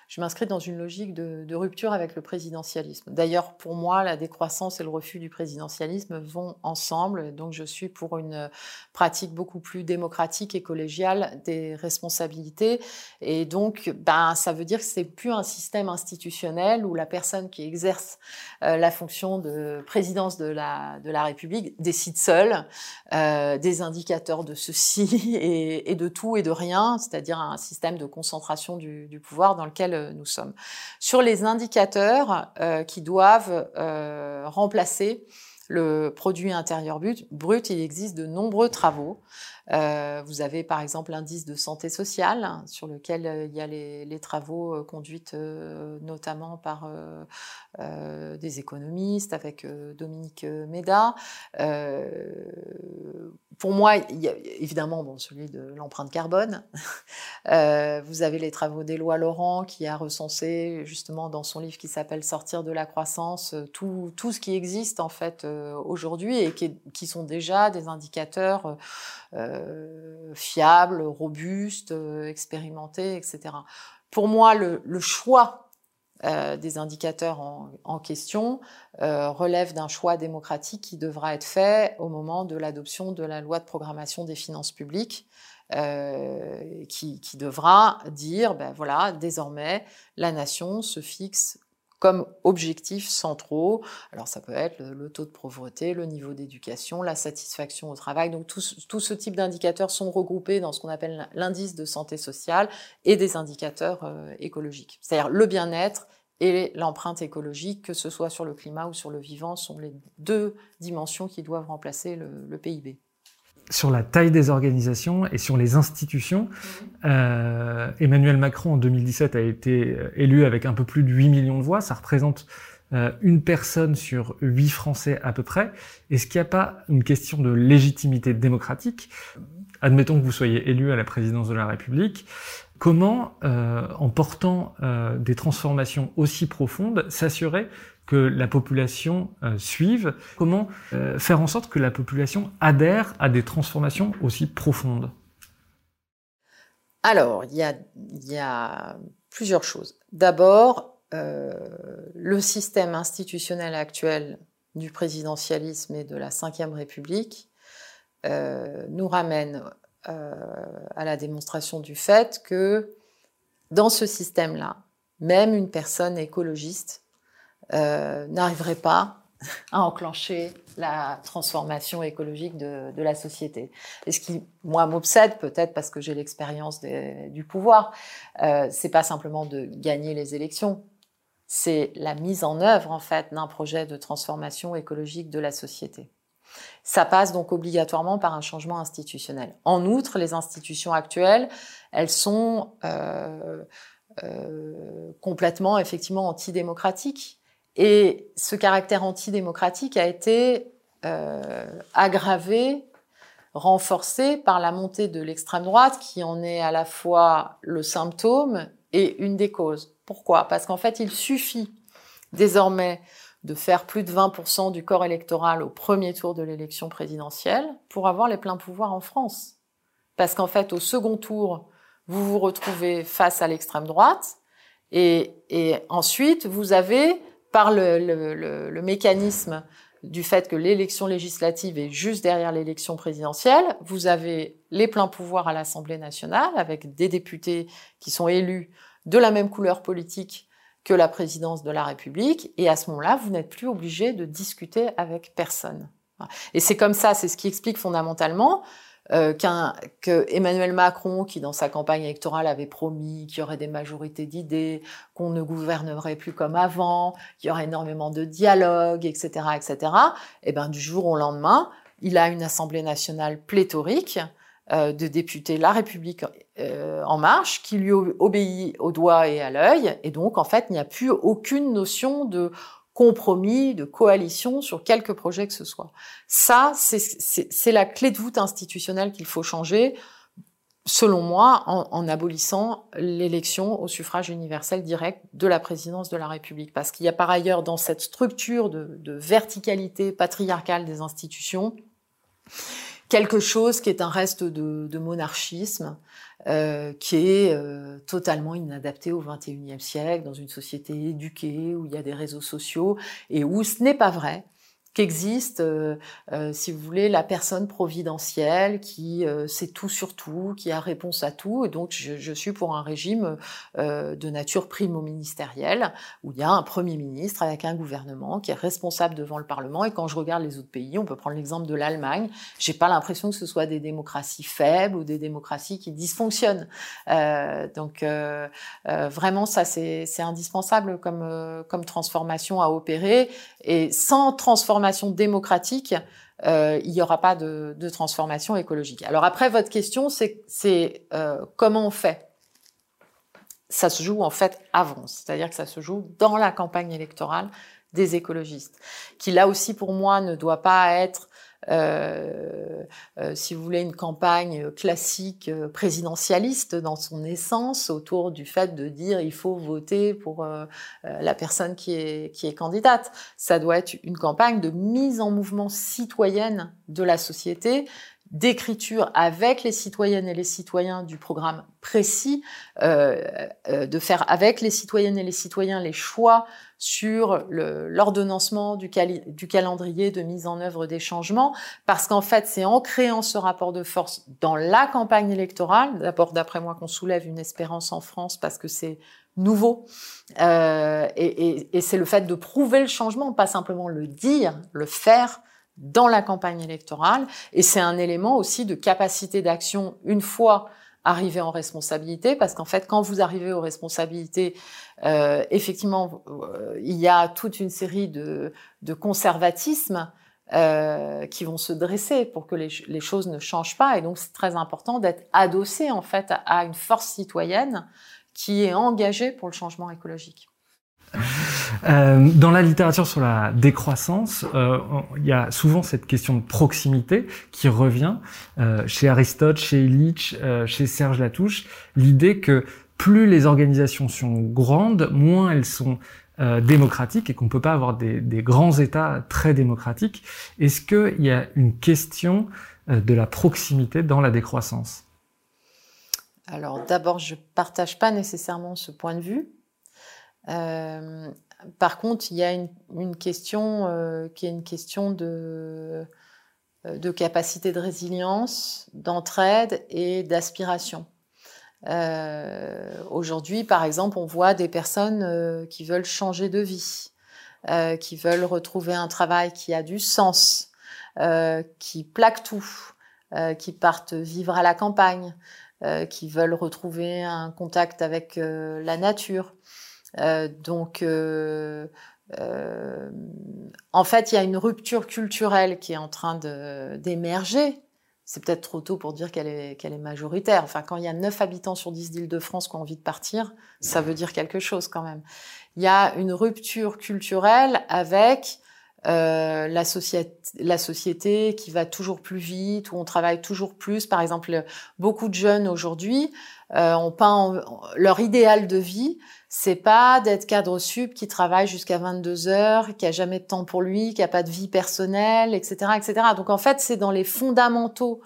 je m'inscris dans une logique de, rupture avec le présidentialisme. D'ailleurs, pour moi, la décroissance et le refus du présidentialisme vont ensemble. Donc, je suis pour une pratique beaucoup plus démocratique et collégiale des responsabilités. Et donc, ben, ça veut dire que c'est plus un système institutionnel où la personne qui exerce euh, la fonction de présidence de la, de la République décide seule euh, des indicateurs de ceci et, et, de tout et de rien, c'est-à-dire un système de concentration du, pouvoir dans lequel euh, nous sommes. Sur les indicateurs euh, qui doivent euh, remplacer le produit intérieur brut, il existe de nombreux travaux euh, vous avez par exemple l'indice de santé sociale hein, sur lequel euh, il y a les, travaux euh, conduits notamment par des économistes avec Dominique Méda. pour moi, évidemment celui de l'empreinte carbone. vous avez les travaux d'Éloi Laurent qui a recensé justement dans son livre qui s'appelle Sortir de la croissance tout, ce qui existe en fait aujourd'hui et qui, sont déjà des indicateurs fiable, robuste, euh, expérimenté, etc. Pour moi, le, choix euh, des indicateurs en, question euh, relève d'un choix démocratique qui devra être fait au moment de l'adoption de la loi de programmation des finances publiques, euh, qui, qui, devra dire, ben voilà, désormais, la nation se fixe comme objectifs centraux. Alors ça peut être le, taux de pauvreté, le niveau d'éducation, la satisfaction au travail. Donc tout, ce type d'indicateurs sont regroupés dans ce qu'on appelle l'indice de santé sociale et des indicateurs euh, écologiques. C'est-à-dire le bien-être et l'empreinte écologique, que ce soit sur le climat ou sur le vivant, sont les deux dimensions qui doivent remplacer le PIB sur la taille des organisations et sur les institutions. Mmh. Euh, Emmanuel Macron en 2017 a été euh, élu avec un peu plus de 8 millions de voix. Ça représente euh, une personne sur 8 Français à peu près. Est-ce qu'il n'y a pas une question de légitimité démocratique? Admettons que vous soyez élu à la présidence de la République. Comment, euh, en portant euh, des transformations aussi profondes, s'assurer que la population euh, suive Comment euh, faire en sorte que la population adhère à des transformations aussi profondes? Alors, il y a, plusieurs choses. D'abord, euh, le système institutionnel actuel du présidentialisme et de la Ve République nous ramène à la démonstration du fait que dans ce système-là, même une personne écologiste euh, n'arriverait pas à enclencher la transformation écologique de, de, la société. Et ce qui, moi, m'obsède, peut-être parce que j'ai l'expérience du pouvoir, euh, c'est pas simplement de gagner les élections, c'est la mise en œuvre, en fait, d'un projet de transformation écologique de la société. Ça passe donc obligatoirement par un changement institutionnel. En outre, les institutions actuelles, elles sont euh, euh, complètement, effectivement, antidémocratiques. Et ce caractère antidémocratique a été euh, aggravé, renforcé par la montée de l'extrême droite, qui en est à la fois le symptôme et une des causes. Pourquoi? Parce qu'en fait, il suffit désormais de faire plus de 20% du corps électoral au premier tour de l'élection présidentielle pour avoir les pleins pouvoirs en France. Parce qu'en fait, au second tour, vous vous retrouvez face à l'extrême droite et, et ensuite, vous avez par le, le, mécanisme du fait que l'élection législative est juste derrière l'élection présidentielle. Vous avez les pleins pouvoirs à l'Assemblée nationale avec des députés qui sont élus de la même couleur politique que la présidence de la République. Et à ce moment-là, vous n'êtes plus obligé de discuter avec personne. Et c'est comme ça, c'est ce qui explique fondamentalement euh, qu'un, que Emmanuel Macron, qui dans sa campagne électorale avait promis qu'il y aurait des majorités d'idées, qu'on ne gouvernerait plus comme avant, qu'il y aurait énormément de dialogue, etc., etc. Et ben du jour au lendemain, il a une Assemblée nationale pléthorique euh, de députés La République euh, en marche, qui lui obéit au doigt et à l'œil, et donc en fait il n'y a plus aucune notion de compromis, de coalition sur quelque projet que ce soit. Ça, c'est la clé de voûte institutionnelle qu'il faut changer, selon moi, en, en abolissant l'élection au suffrage universel direct de la présidence de la République. Parce qu'il y a par ailleurs dans cette structure de, de verticalité patriarcale des institutions, quelque chose qui est un reste de, de monarchisme, euh, qui est euh, totalement inadapté au XXIe siècle, dans une société éduquée où il y a des réseaux sociaux et où ce n'est pas vrai qu'existe, euh, euh, si vous voulez, la personne providentielle qui euh, sait tout sur tout, qui a réponse à tout. Et donc, je, je suis pour un régime euh, de nature primo-ministérielle, où il y a un Premier ministre avec un gouvernement qui est responsable devant le Parlement. Et quand je regarde les autres pays, on peut prendre l'exemple de l'Allemagne, j'ai pas l'impression que ce soit des démocraties faibles ou des démocraties qui dysfonctionnent. Euh, donc, vraiment, ça, c'est indispensable comme, comme transformation à opérer. Et sans transformation démocratique, euh, il n'y aura pas de, transformation écologique. Alors après, votre question, c'est euh, comment on fait? Ça se joue en fait avant, c'est-à-dire que ça se joue dans la campagne électorale des écologistes, qui là aussi pour moi ne doit pas être euh, euh, si vous voulez, une campagne classique euh, présidentialiste dans son essence autour du fait de dire il faut voter pour la personne qui est, qui est candidate. Ça doit être une campagne de mise en mouvement citoyenne de la société, d'écriture avec les citoyennes et les citoyens du programme précis, euh, de faire avec les citoyennes et les citoyens les choix sur l'ordonnancement du, du, calendrier de mise en œuvre des changements, parce qu'en fait, c'est en créant ce rapport de force dans la campagne électorale, d'abord d'après moi qu'on soulève une espérance en France, parce que c'est nouveau, euh, et, et, et c'est le fait de prouver le changement, pas simplement le dire, le faire dans la campagne électorale, et c'est un élément aussi de capacité d'action une fois arriver en responsabilité, parce qu'en fait, quand vous arrivez aux responsabilités, euh, effectivement, euh, il y a toute une série de, conservatismes euh, qui vont se dresser pour que les, les, choses ne changent pas. Et donc, c'est très important d'être adossé en fait à une force citoyenne qui est engagée pour le changement écologique. Euh, dans la littérature sur la décroissance, euh, il y a souvent cette question de proximité qui revient euh, chez Aristote, chez Illich, chez Serge Latouche, l'idée que plus les organisations sont grandes, moins elles sont euh, démocratiques et qu'on peut pas avoir des, grands États très démocratiques. Est-ce qu'il y a une question de la proximité dans la décroissance? Alors d'abord, je partage pas nécessairement ce point de vue. Euh, par contre, il y a une, question euh, qui est une question de, euh, de capacité de résilience, d'entraide et d'aspiration. Aujourd'hui, par exemple, on voit des personnes qui veulent changer de vie, qui veulent retrouver un travail qui a du sens, qui plaquent tout, qui partent vivre à la campagne, qui veulent retrouver un contact avec la nature. Euh, donc, euh, euh, en fait, il y a une rupture culturelle qui est en train d'émerger. C'est peut-être trop tôt pour dire qu'elle est, majoritaire. Enfin, quand il y a 9 habitants sur 10 d'Île-de-France qui ont envie de partir, ça veut dire quelque chose quand même. Il y a une rupture culturelle avec la, société, qui va toujours plus vite, où on travaille toujours plus. Par exemple, beaucoup de jeunes aujourd'hui ont en, leur idéal de vie, c'est pas d'être cadre sup qui travaille jusqu'à 22 heures, qui a jamais de temps pour lui, qui a pas de vie personnelle, etc., etc. Donc en fait, c'est dans les fondamentaux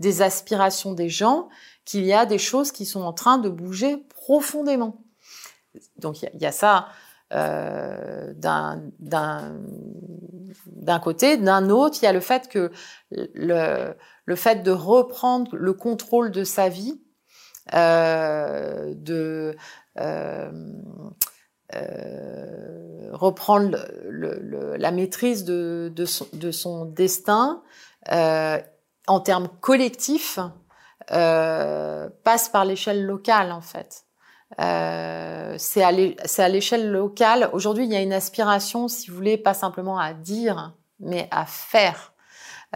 des aspirations des gens qu'il y a des choses qui sont en train de bouger profondément. Donc il y, a ça. d'un côté. D'un autre, il y a le fait que le, le fait de reprendre le contrôle de sa vie, de euh, reprendre le, la maîtrise de, son, de son, destin euh, en termes collectifs euh, passe par l'échelle locale en fait. Euh, c'est à l'échelle locale. Aujourd'hui, il y a une aspiration, si vous voulez, pas simplement à dire, mais à faire.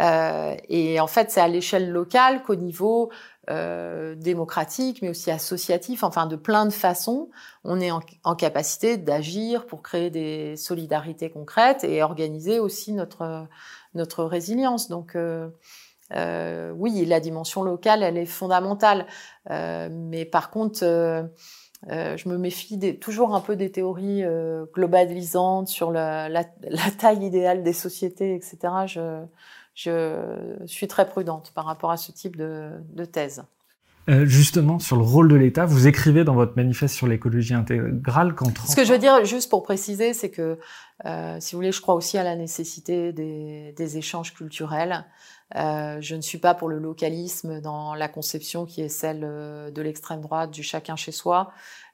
Euh, et en fait, c'est à l'échelle locale qu'au niveau euh, démocratique, mais aussi associatif, enfin de plein de façons, on est en, capacité d'agir pour créer des solidarités concrètes et organiser aussi notre notre résilience. Donc euh, euh, oui, la dimension locale, elle est fondamentale, euh, mais par contre. Euh, je me méfie des, toujours un peu des théories globalisantes sur la, la, la, taille idéale des sociétés, etc. Je, je suis très prudente par rapport à ce type de, de thèse. Euh, justement, sur le rôle de l'État, vous écrivez dans votre manifeste sur l'écologie intégrale qu'en Ce que je veux dire, juste pour préciser, c'est que, euh, si vous voulez, je crois aussi à la nécessité des, des échanges culturels. Euh, je ne suis pas pour le localisme dans la conception qui est celle de l'extrême droite, du chacun chez soi.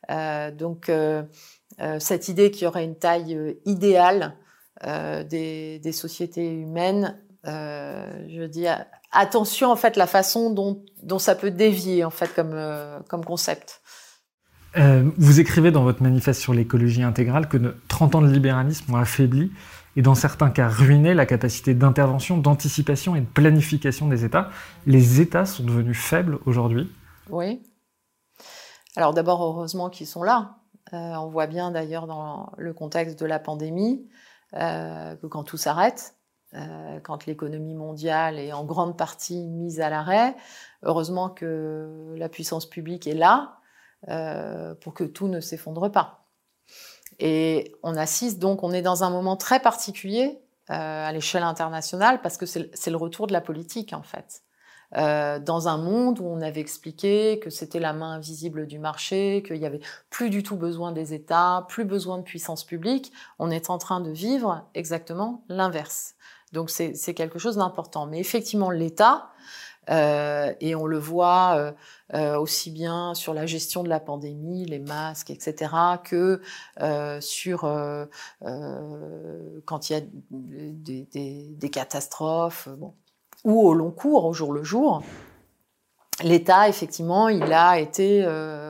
Donc, cette idée qu'il y aurait une taille idéale des, des, sociétés humaines je dis attention en fait la façon dont, dont ça peut dévier en fait comme, euh, comme concept. Euh, vous écrivez dans votre manifeste sur l'écologie intégrale que 30 ans de libéralisme ont affaibli et dans certains cas ruiné la capacité d'intervention, d'anticipation et de planification des États. Les États sont devenus faibles aujourd'hui. Oui. Alors d'abord, heureusement qu'ils sont là. Euh, on voit bien d'ailleurs dans le contexte de la pandémie euh, que quand tout s'arrête, euh, quand l'économie mondiale est en grande partie mise à l'arrêt. Heureusement que la puissance publique est là euh, pour que tout ne s'effondre pas. Et on assiste donc, on est dans un moment très particulier euh, à l'échelle internationale parce que c'est le retour de la politique en fait. Dans un monde où on avait expliqué que c'était la main invisible du marché, qu'il n'y avait plus du tout besoin des États, plus besoin de puissance publique, on est en train de vivre exactement l'inverse. Donc c'est quelque chose d'important. Mais effectivement, l'État, euh, et on le voit euh, euh, aussi bien sur la gestion de la pandémie, les masques, etc., que sur quand il y a des, catastrophes, ou au long cours, au jour le jour. L'État, effectivement, il a été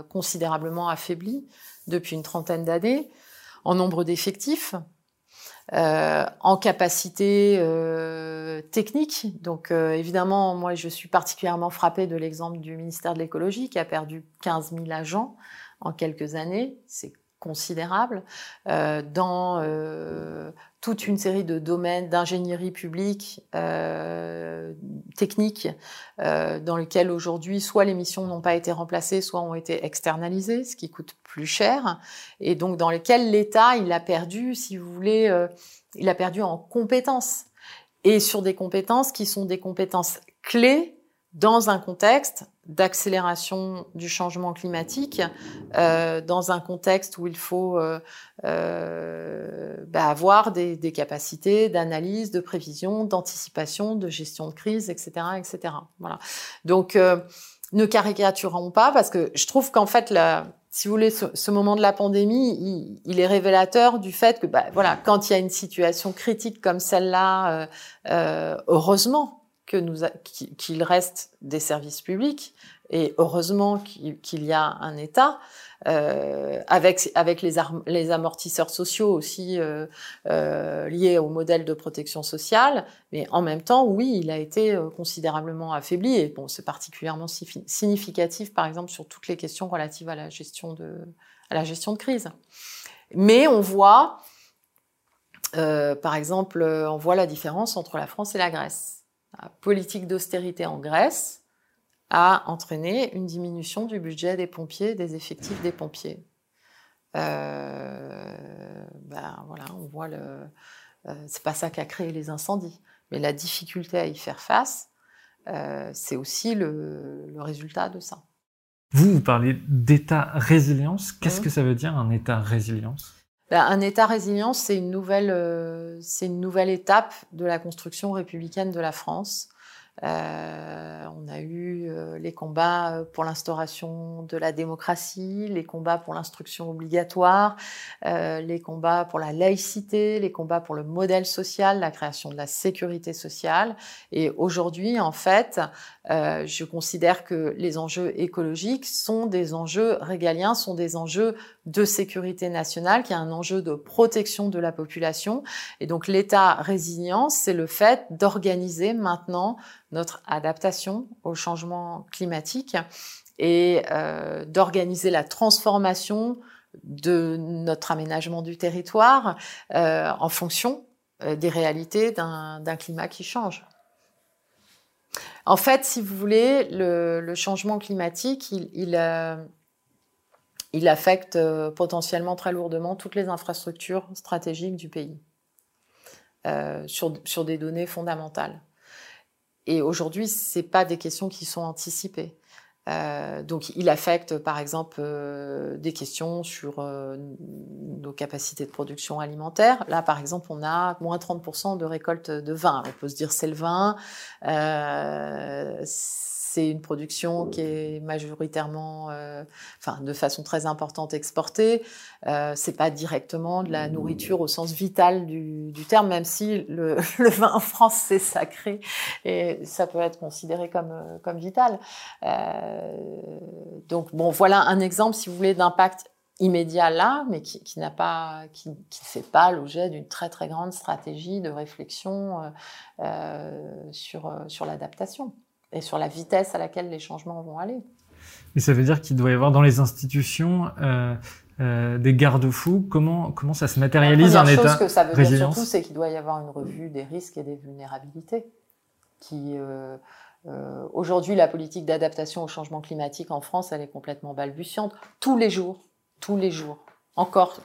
considérablement affaibli depuis une trentaine d'années en nombre d'effectifs, euh, en capacité euh, technique. Donc euh, évidemment, moi je suis particulièrement frappée de l'exemple du ministère de l'écologie qui a perdu 15 000 agents en quelques années. C'est considérable euh, dans euh, toute une série de domaines d'ingénierie publique, euh, technique, euh, dans lesquels aujourd'hui soit les missions n'ont pas été remplacées, soit ont été externalisées, ce qui coûte plus cher, et donc dans lesquels l'État il a perdu, si vous voulez, euh, il a perdu en compétences et sur des compétences qui sont des compétences clés dans un contexte d'accélération du changement climatique, euh, dans un contexte où il faut euh, euh, bah, avoir des, des capacités d'analyse, de prévision, d'anticipation, de gestion de crise, etc., etc. Voilà. Donc, euh, ne caricaturons pas parce que je trouve qu'en fait, la, si vous voulez, ce, ce, moment de la pandémie, il, il, est révélateur du fait que, bah, voilà, quand il y a une situation critique comme celle-là, euh, heureusement que nous qu'il reste des services publics et heureusement qu'il y a un État euh, avec avec les, les amortisseurs sociaux aussi euh, euh, liés au modèle de protection sociale, mais en même temps, oui, il a été euh, considérablement affaibli et bon, c'est particulièrement significatif, par exemple, sur toutes les questions relatives à la gestion de à la gestion de crise. Mais on voit, euh, par exemple, on voit la différence entre la France et la Grèce la politique d'austérité en Grèce a entraîné une diminution du budget des pompiers, des effectifs des pompiers. Euh, ben voilà, on voit le. Euh, c'est pas ça qui a créé les incendies, mais la difficulté à y faire face, euh, c'est aussi le, le, résultat de ça. Vous, vous parlez d'état résilience. Qu'est-ce mmh. que ça veut dire un état résilience? Un État résilient, c'est une nouvelle, euh, c'est une nouvelle étape de la construction républicaine de la France. Euh, on a eu euh, les combats euh, pour l'instauration de la démocratie, les combats pour l'instruction obligatoire, euh, les combats pour la laïcité, les combats pour le modèle social, la création de la sécurité sociale. Et aujourd'hui, en fait, euh, je considère que les enjeux écologiques sont des enjeux régaliens, sont des enjeux de sécurité nationale, qui est un enjeu de protection de la population. Et donc l'État résilient, c'est le fait d'organiser maintenant notre adaptation au changement climatique et euh, d'organiser la transformation de notre aménagement du territoire euh, en fonction euh, des réalités d'un climat qui change. En fait, si vous voulez, le, changement climatique, il, affecte potentiellement très lourdement toutes les infrastructures stratégiques du pays sur des données fondamentales. Et aujourd'hui, c'est pas des questions qui sont anticipées. Euh, donc, il affecte, par exemple, euh, des questions sur euh, nos capacités de production alimentaire. Là, par exemple, on a moins 30% de récolte de vin. On peut se dire c'est le vin. C'est une production qui est majoritairement, euh, enfin, de façon très importante exportée. Euh, c'est pas directement de la nourriture au sens vital du, du terme, même si le, le, vin en France c'est sacré et ça peut être considéré comme euh, comme vital. Euh, donc bon, voilà un exemple, si vous voulez, d'impact immédiat là, mais qui, qui n'a pas, qui ne fait pas l'objet d'une très très grande stratégie de réflexion euh sur sur l'adaptation et sur la vitesse à laquelle les changements vont aller. Et ça veut dire qu'il doit y avoir dans les institutions euh, euh, des garde-fous. Comment comment ça se matérialise en État La chose que ça veut dire surtout, c'est qu'il doit y avoir une revue des risques et des vulnérabilités. Qui euh, aujourd'hui, la politique d'adaptation au changement climatique en France, elle est complètement balbutiante. Tous les jours, tous les jours, encore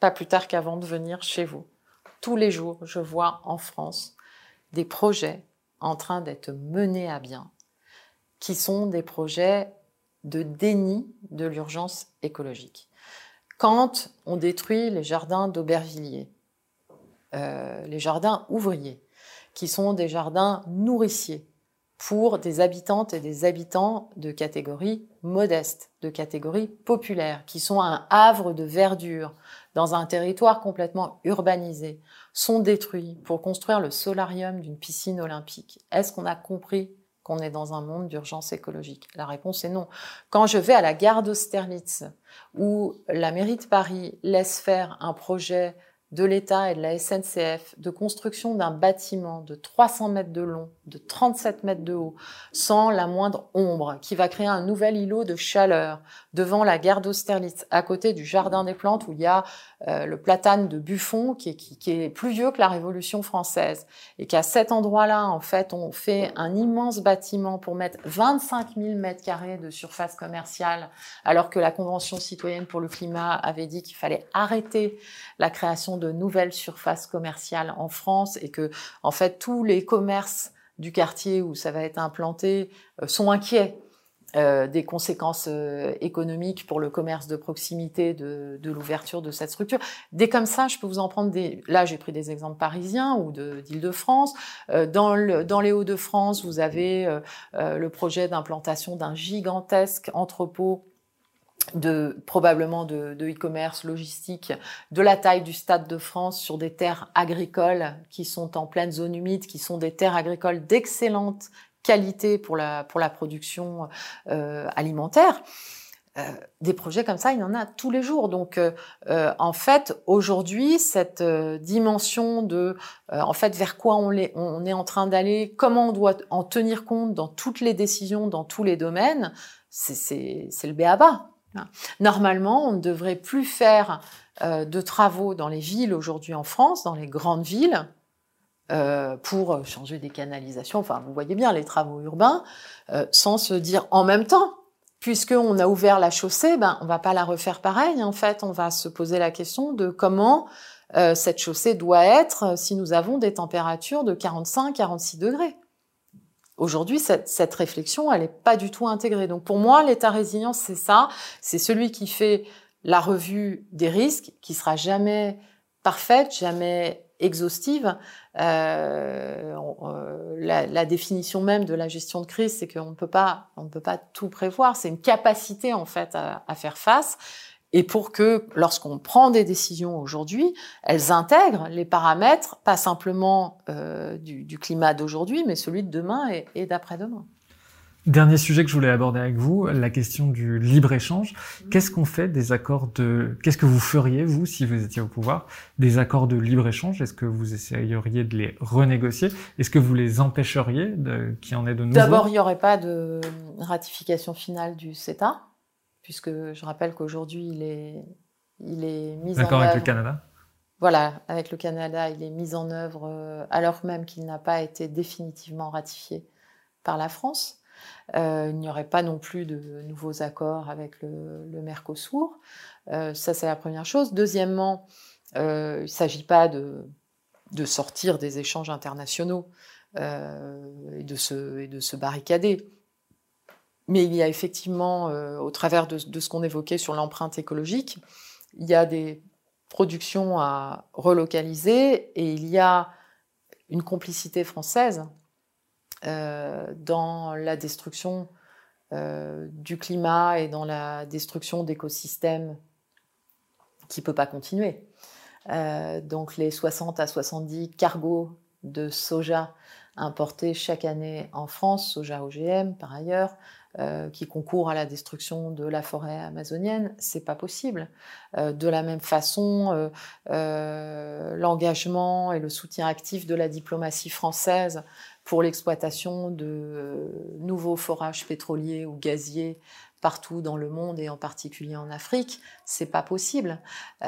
pas plus tard qu'avant de venir chez vous, tous les jours, je vois en France des projets en train d'être menés à bien, qui sont des projets de déni de l'urgence écologique. Quand on détruit les jardins d'Aubervilliers, euh, les jardins ouvriers, qui sont des jardins nourriciers pour des habitantes et des habitants de catégorie modeste, de catégorie populaire, qui sont un havre de verdure dans un territoire complètement urbanisé, sont détruits pour construire le solarium d'une piscine olympique. Est-ce qu'on a compris qu'on est dans un monde d'urgence écologique? La réponse est non. Quand je vais à la gare d'Austerlitz, où la mairie de Paris laisse faire un projet de l'État et de la SNCF de construction d'un bâtiment de 300 mètres de long, de 37 mètres de haut, sans la moindre ombre, qui va créer un nouvel îlot de chaleur devant la gare d'Austerlitz, à côté du jardin des plantes où il y a euh, le platane de Buffon, qui est, qui, qui est, plus vieux que la Révolution française, et qu'à cet endroit-là, en fait, on fait un immense bâtiment pour mettre 25 000 mètres carrés de surface commerciale, alors que la Convention citoyenne pour le climat avait dit qu'il fallait arrêter la création de nouvelles surfaces commerciales en France, et que, en fait, tous les commerces du quartier où ça va être implanté euh, sont inquiets euh, des conséquences euh, économiques pour le commerce de proximité de, de l'ouverture de cette structure. Dès comme ça, je peux vous en prendre des. Là, j'ai pris des exemples parisiens ou d'Île-de-France. Dans, dans les Hauts-de-France, vous avez le projet d'implantation d'un gigantesque entrepôt de probablement de e-commerce logistique de la taille du stade de France sur des terres agricoles qui sont en pleine zone humide, qui sont des terres agricoles d'excellente qualité pour la, pour la production euh, alimentaire. Euh, des projets comme ça, il y en a tous les jours. Donc, euh, en fait, aujourd'hui, cette euh, dimension de, euh, en fait, vers quoi on, est, on est en train d'aller, comment on doit en tenir compte dans toutes les décisions, dans tous les domaines, c'est le béaba. Normalement, on ne devrait plus faire de travaux dans les villes aujourd'hui en France, dans les grandes villes, euh, pour changer des canalisations, enfin vous voyez bien les travaux urbains, euh, sans se dire en même temps, puisqu'on a ouvert la chaussée, ben on va pas la refaire pareil. En fait, on va se poser la question de comment euh, cette chaussée doit être si nous avons des températures de 45-46 degrés. Aujourd'hui, cette, cette, réflexion, elle n'est pas du tout intégrée. Donc pour moi, l'état résilient, c'est ça, c'est celui qui fait la revue des risques, qui sera jamais parfaite, jamais exhaustive. Euh, euh, la, la, définition même de la gestion de crise, c'est qu'on ne peut pas, on ne peut pas tout prévoir. C'est une capacité en fait à, à faire face. Et pour que, lorsqu'on prend des décisions aujourd'hui, elles intègrent les paramètres, pas simplement euh, du, du, climat d'aujourd'hui, mais celui de demain et, et d'après-demain. Dernier sujet que je voulais aborder avec vous, la question du libre-échange. Mm. Qu'est-ce qu'on fait des accords de... Qu'est-ce que vous feriez, vous, si vous étiez au pouvoir, des accords de libre-échange? Est-ce que vous essayeriez de les renégocier? Est-ce que vous les empêcheriez de... qu'il y en ait de nouveaux? D'abord, il n'y aurait pas de ratification finale du CETA, puisque je rappelle qu'aujourd'hui, il est, il est mis en œuvre... D'accord avec le Canada voilà, avec le Canada, il est mis en œuvre euh, alors même qu'il n'a pas été définitivement ratifié par la France. Euh, il n'y aurait pas non plus de nouveaux accords avec le, le Mercosur. Euh, ça, c'est la première chose. Deuxièmement, euh, il ne s'agit pas de, de, sortir des échanges internationaux et, de se, et de se barricader. Mais il y a effectivement, euh, au travers de, ce qu'on évoquait sur l'empreinte écologique, il y a des productions à relocaliser et il y a une complicité française euh, dans la destruction euh, du climat et dans la destruction d'écosystèmes qui ne peut pas continuer. Donc les 60 à 70 cargos de soja importés chaque année en France, soja OGM par ailleurs, euh, qui concourent à la destruction de la forêt amazonienne, c'est pas possible. Euh, de la même façon, euh, l'engagement et le soutien actif de la diplomatie française pour l'exploitation de nouveaux forages pétroliers ou gaziers partout dans le monde et en particulier en Afrique, c'est pas possible. Il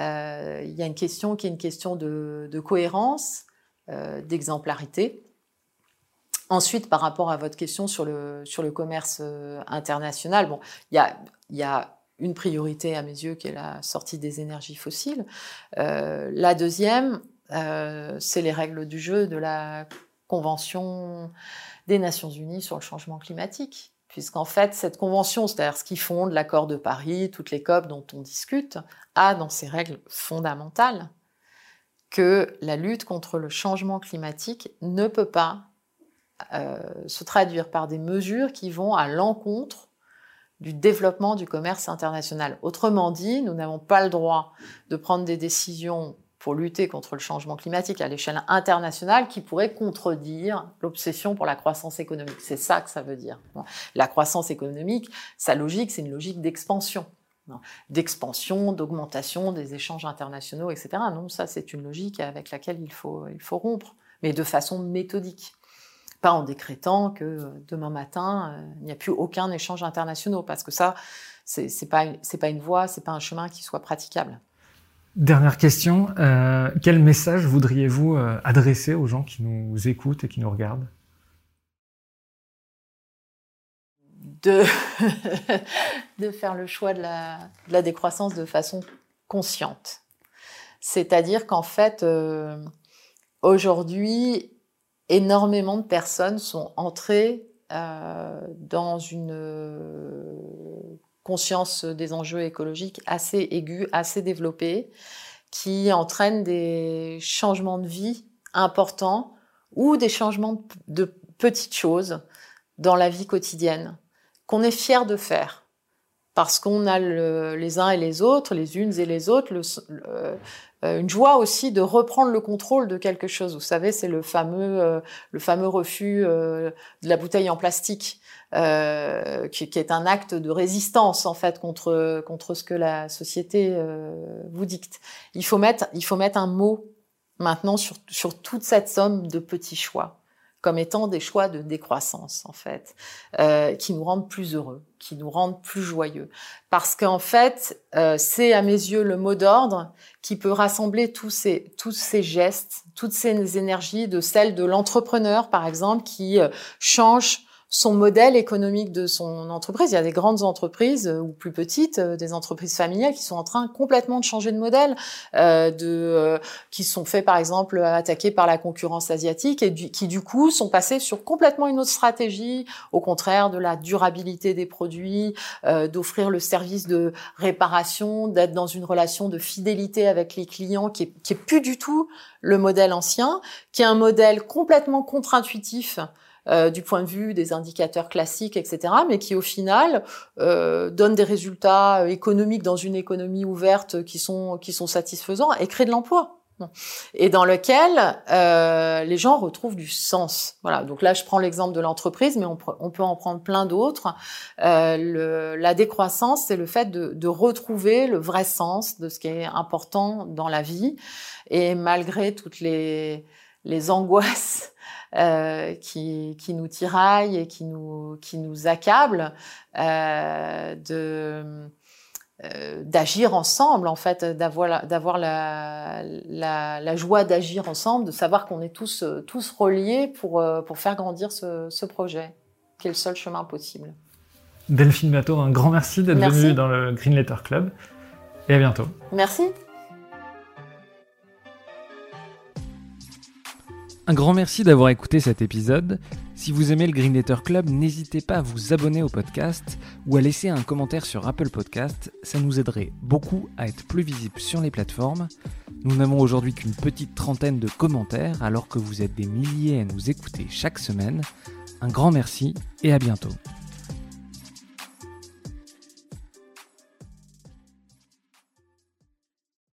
y a une question qui est une question de, cohérence, d'exemplarité. Ensuite, par rapport à votre question sur le, commerce euh, international, bon, il y a, y a une priorité à mes yeux qui est la sortie des énergies fossiles. Euh, la deuxième, euh, c'est les règles du jeu de la Convention des Nations Unies sur le changement climatique. Puisqu'en fait, cette convention, c'est-à-dire ce qui fonde l'accord de Paris, toutes les COP dont on discute, a dans ses règles fondamentales que la lutte contre le changement climatique ne peut pas euh, se traduire par des mesures qui vont à l'encontre du développement du commerce international. Autrement dit, nous n'avons pas le droit de prendre des décisions pour lutter contre le changement climatique à l'échelle internationale qui pourrait contredire l'obsession pour la croissance économique. C'est ça que ça veut dire. La croissance économique, sa logique, c'est une logique d'expansion. D'expansion, d'augmentation des échanges internationaux, etc. Non, ça, c'est une logique avec laquelle il faut, il faut rompre, mais de façon méthodique. Pas en décrétant que demain matin, euh, il n'y a plus aucun échange international, parce que ça, c'est pas, pas une voie, c'est pas un chemin qui soit praticable. Dernière question, euh, quel message voudriez-vous euh, adresser aux gens qui nous écoutent et qui nous regardent? De, de faire le choix de la, de la, décroissance de façon consciente. C'est-à-dire qu'en fait, euh, aujourd'hui, énormément de personnes sont entrées euh, dans une conscience des enjeux écologiques assez aiguë, assez développée, qui entraîne des changements de vie importants ou des changements de petites choses dans la vie quotidienne qu'on est fier de faire. Parce qu'on a le, les uns et les autres, les unes et les autres, euh, une joie aussi de reprendre le contrôle de quelque chose. Vous savez, c'est le fameux, euh, le fameux refus euh, de la bouteille en plastique. Euh, qui, qui, est un acte de résistance en fait contre contre ce que la société euh, vous dicte. Il faut mettre il faut mettre un mot maintenant sur sur toute cette somme de petits choix comme étant des choix de décroissance en fait, euh, qui nous rendent plus heureux, qui nous rendent plus joyeux, parce qu'en fait euh, c'est à mes yeux le mot d'ordre qui peut rassembler tous ces tous ces gestes, toutes ces énergies de celles de l'entrepreneur par exemple qui euh, change son modèle économique de son entreprise. Il y a des grandes entreprises ou plus petites, des entreprises familiales qui sont en train complètement de changer de modèle, de qui sont faits par exemple attaquer par la concurrence asiatique et qui du coup sont passés sur complètement une autre stratégie, au contraire de la durabilité des produits, d'offrir le service de réparation, d'être dans une relation de fidélité avec les clients qui est, qui est plus du tout le modèle ancien, qui est un modèle complètement contre-intuitif euh, du point de vue des indicateurs classiques, etc., mais qui au final euh, donne des résultats économiques dans une économie ouverte qui sont qui sont satisfaisants et crée de l'emploi et dans lequel euh, les gens retrouvent du sens. Voilà. Donc là, je prends l'exemple de l'entreprise, mais on, on, peut en prendre plein d'autres. Euh, la décroissance, c'est le fait de, de, retrouver le vrai sens de ce qui est important dans la vie. Et malgré toutes les, les angoisses euh, qui, qui, nous tiraillent et qui nous, qui nous accablent, euh, de euh, d'agir ensemble, en fait, d'avoir d'avoir la, la, la, joie d'agir ensemble, de savoir qu'on est tous tous reliés pour pour faire grandir ce, ce projet, qui est le seul chemin possible. Delphine Bateau, un grand merci d'être venue dans le Green Letter Club et à bientôt. Merci. Un grand merci d'avoir écouté cet épisode. Si vous aimez le Green Letter Club, n'hésitez pas à vous abonner au podcast ou à laisser un commentaire sur Apple Podcast. Ça nous aiderait beaucoup à être plus visible sur les plateformes. Nous n'avons aujourd'hui qu'une petite trentaine de commentaires alors que vous êtes des milliers à nous écouter chaque semaine. Un grand merci et à bientôt.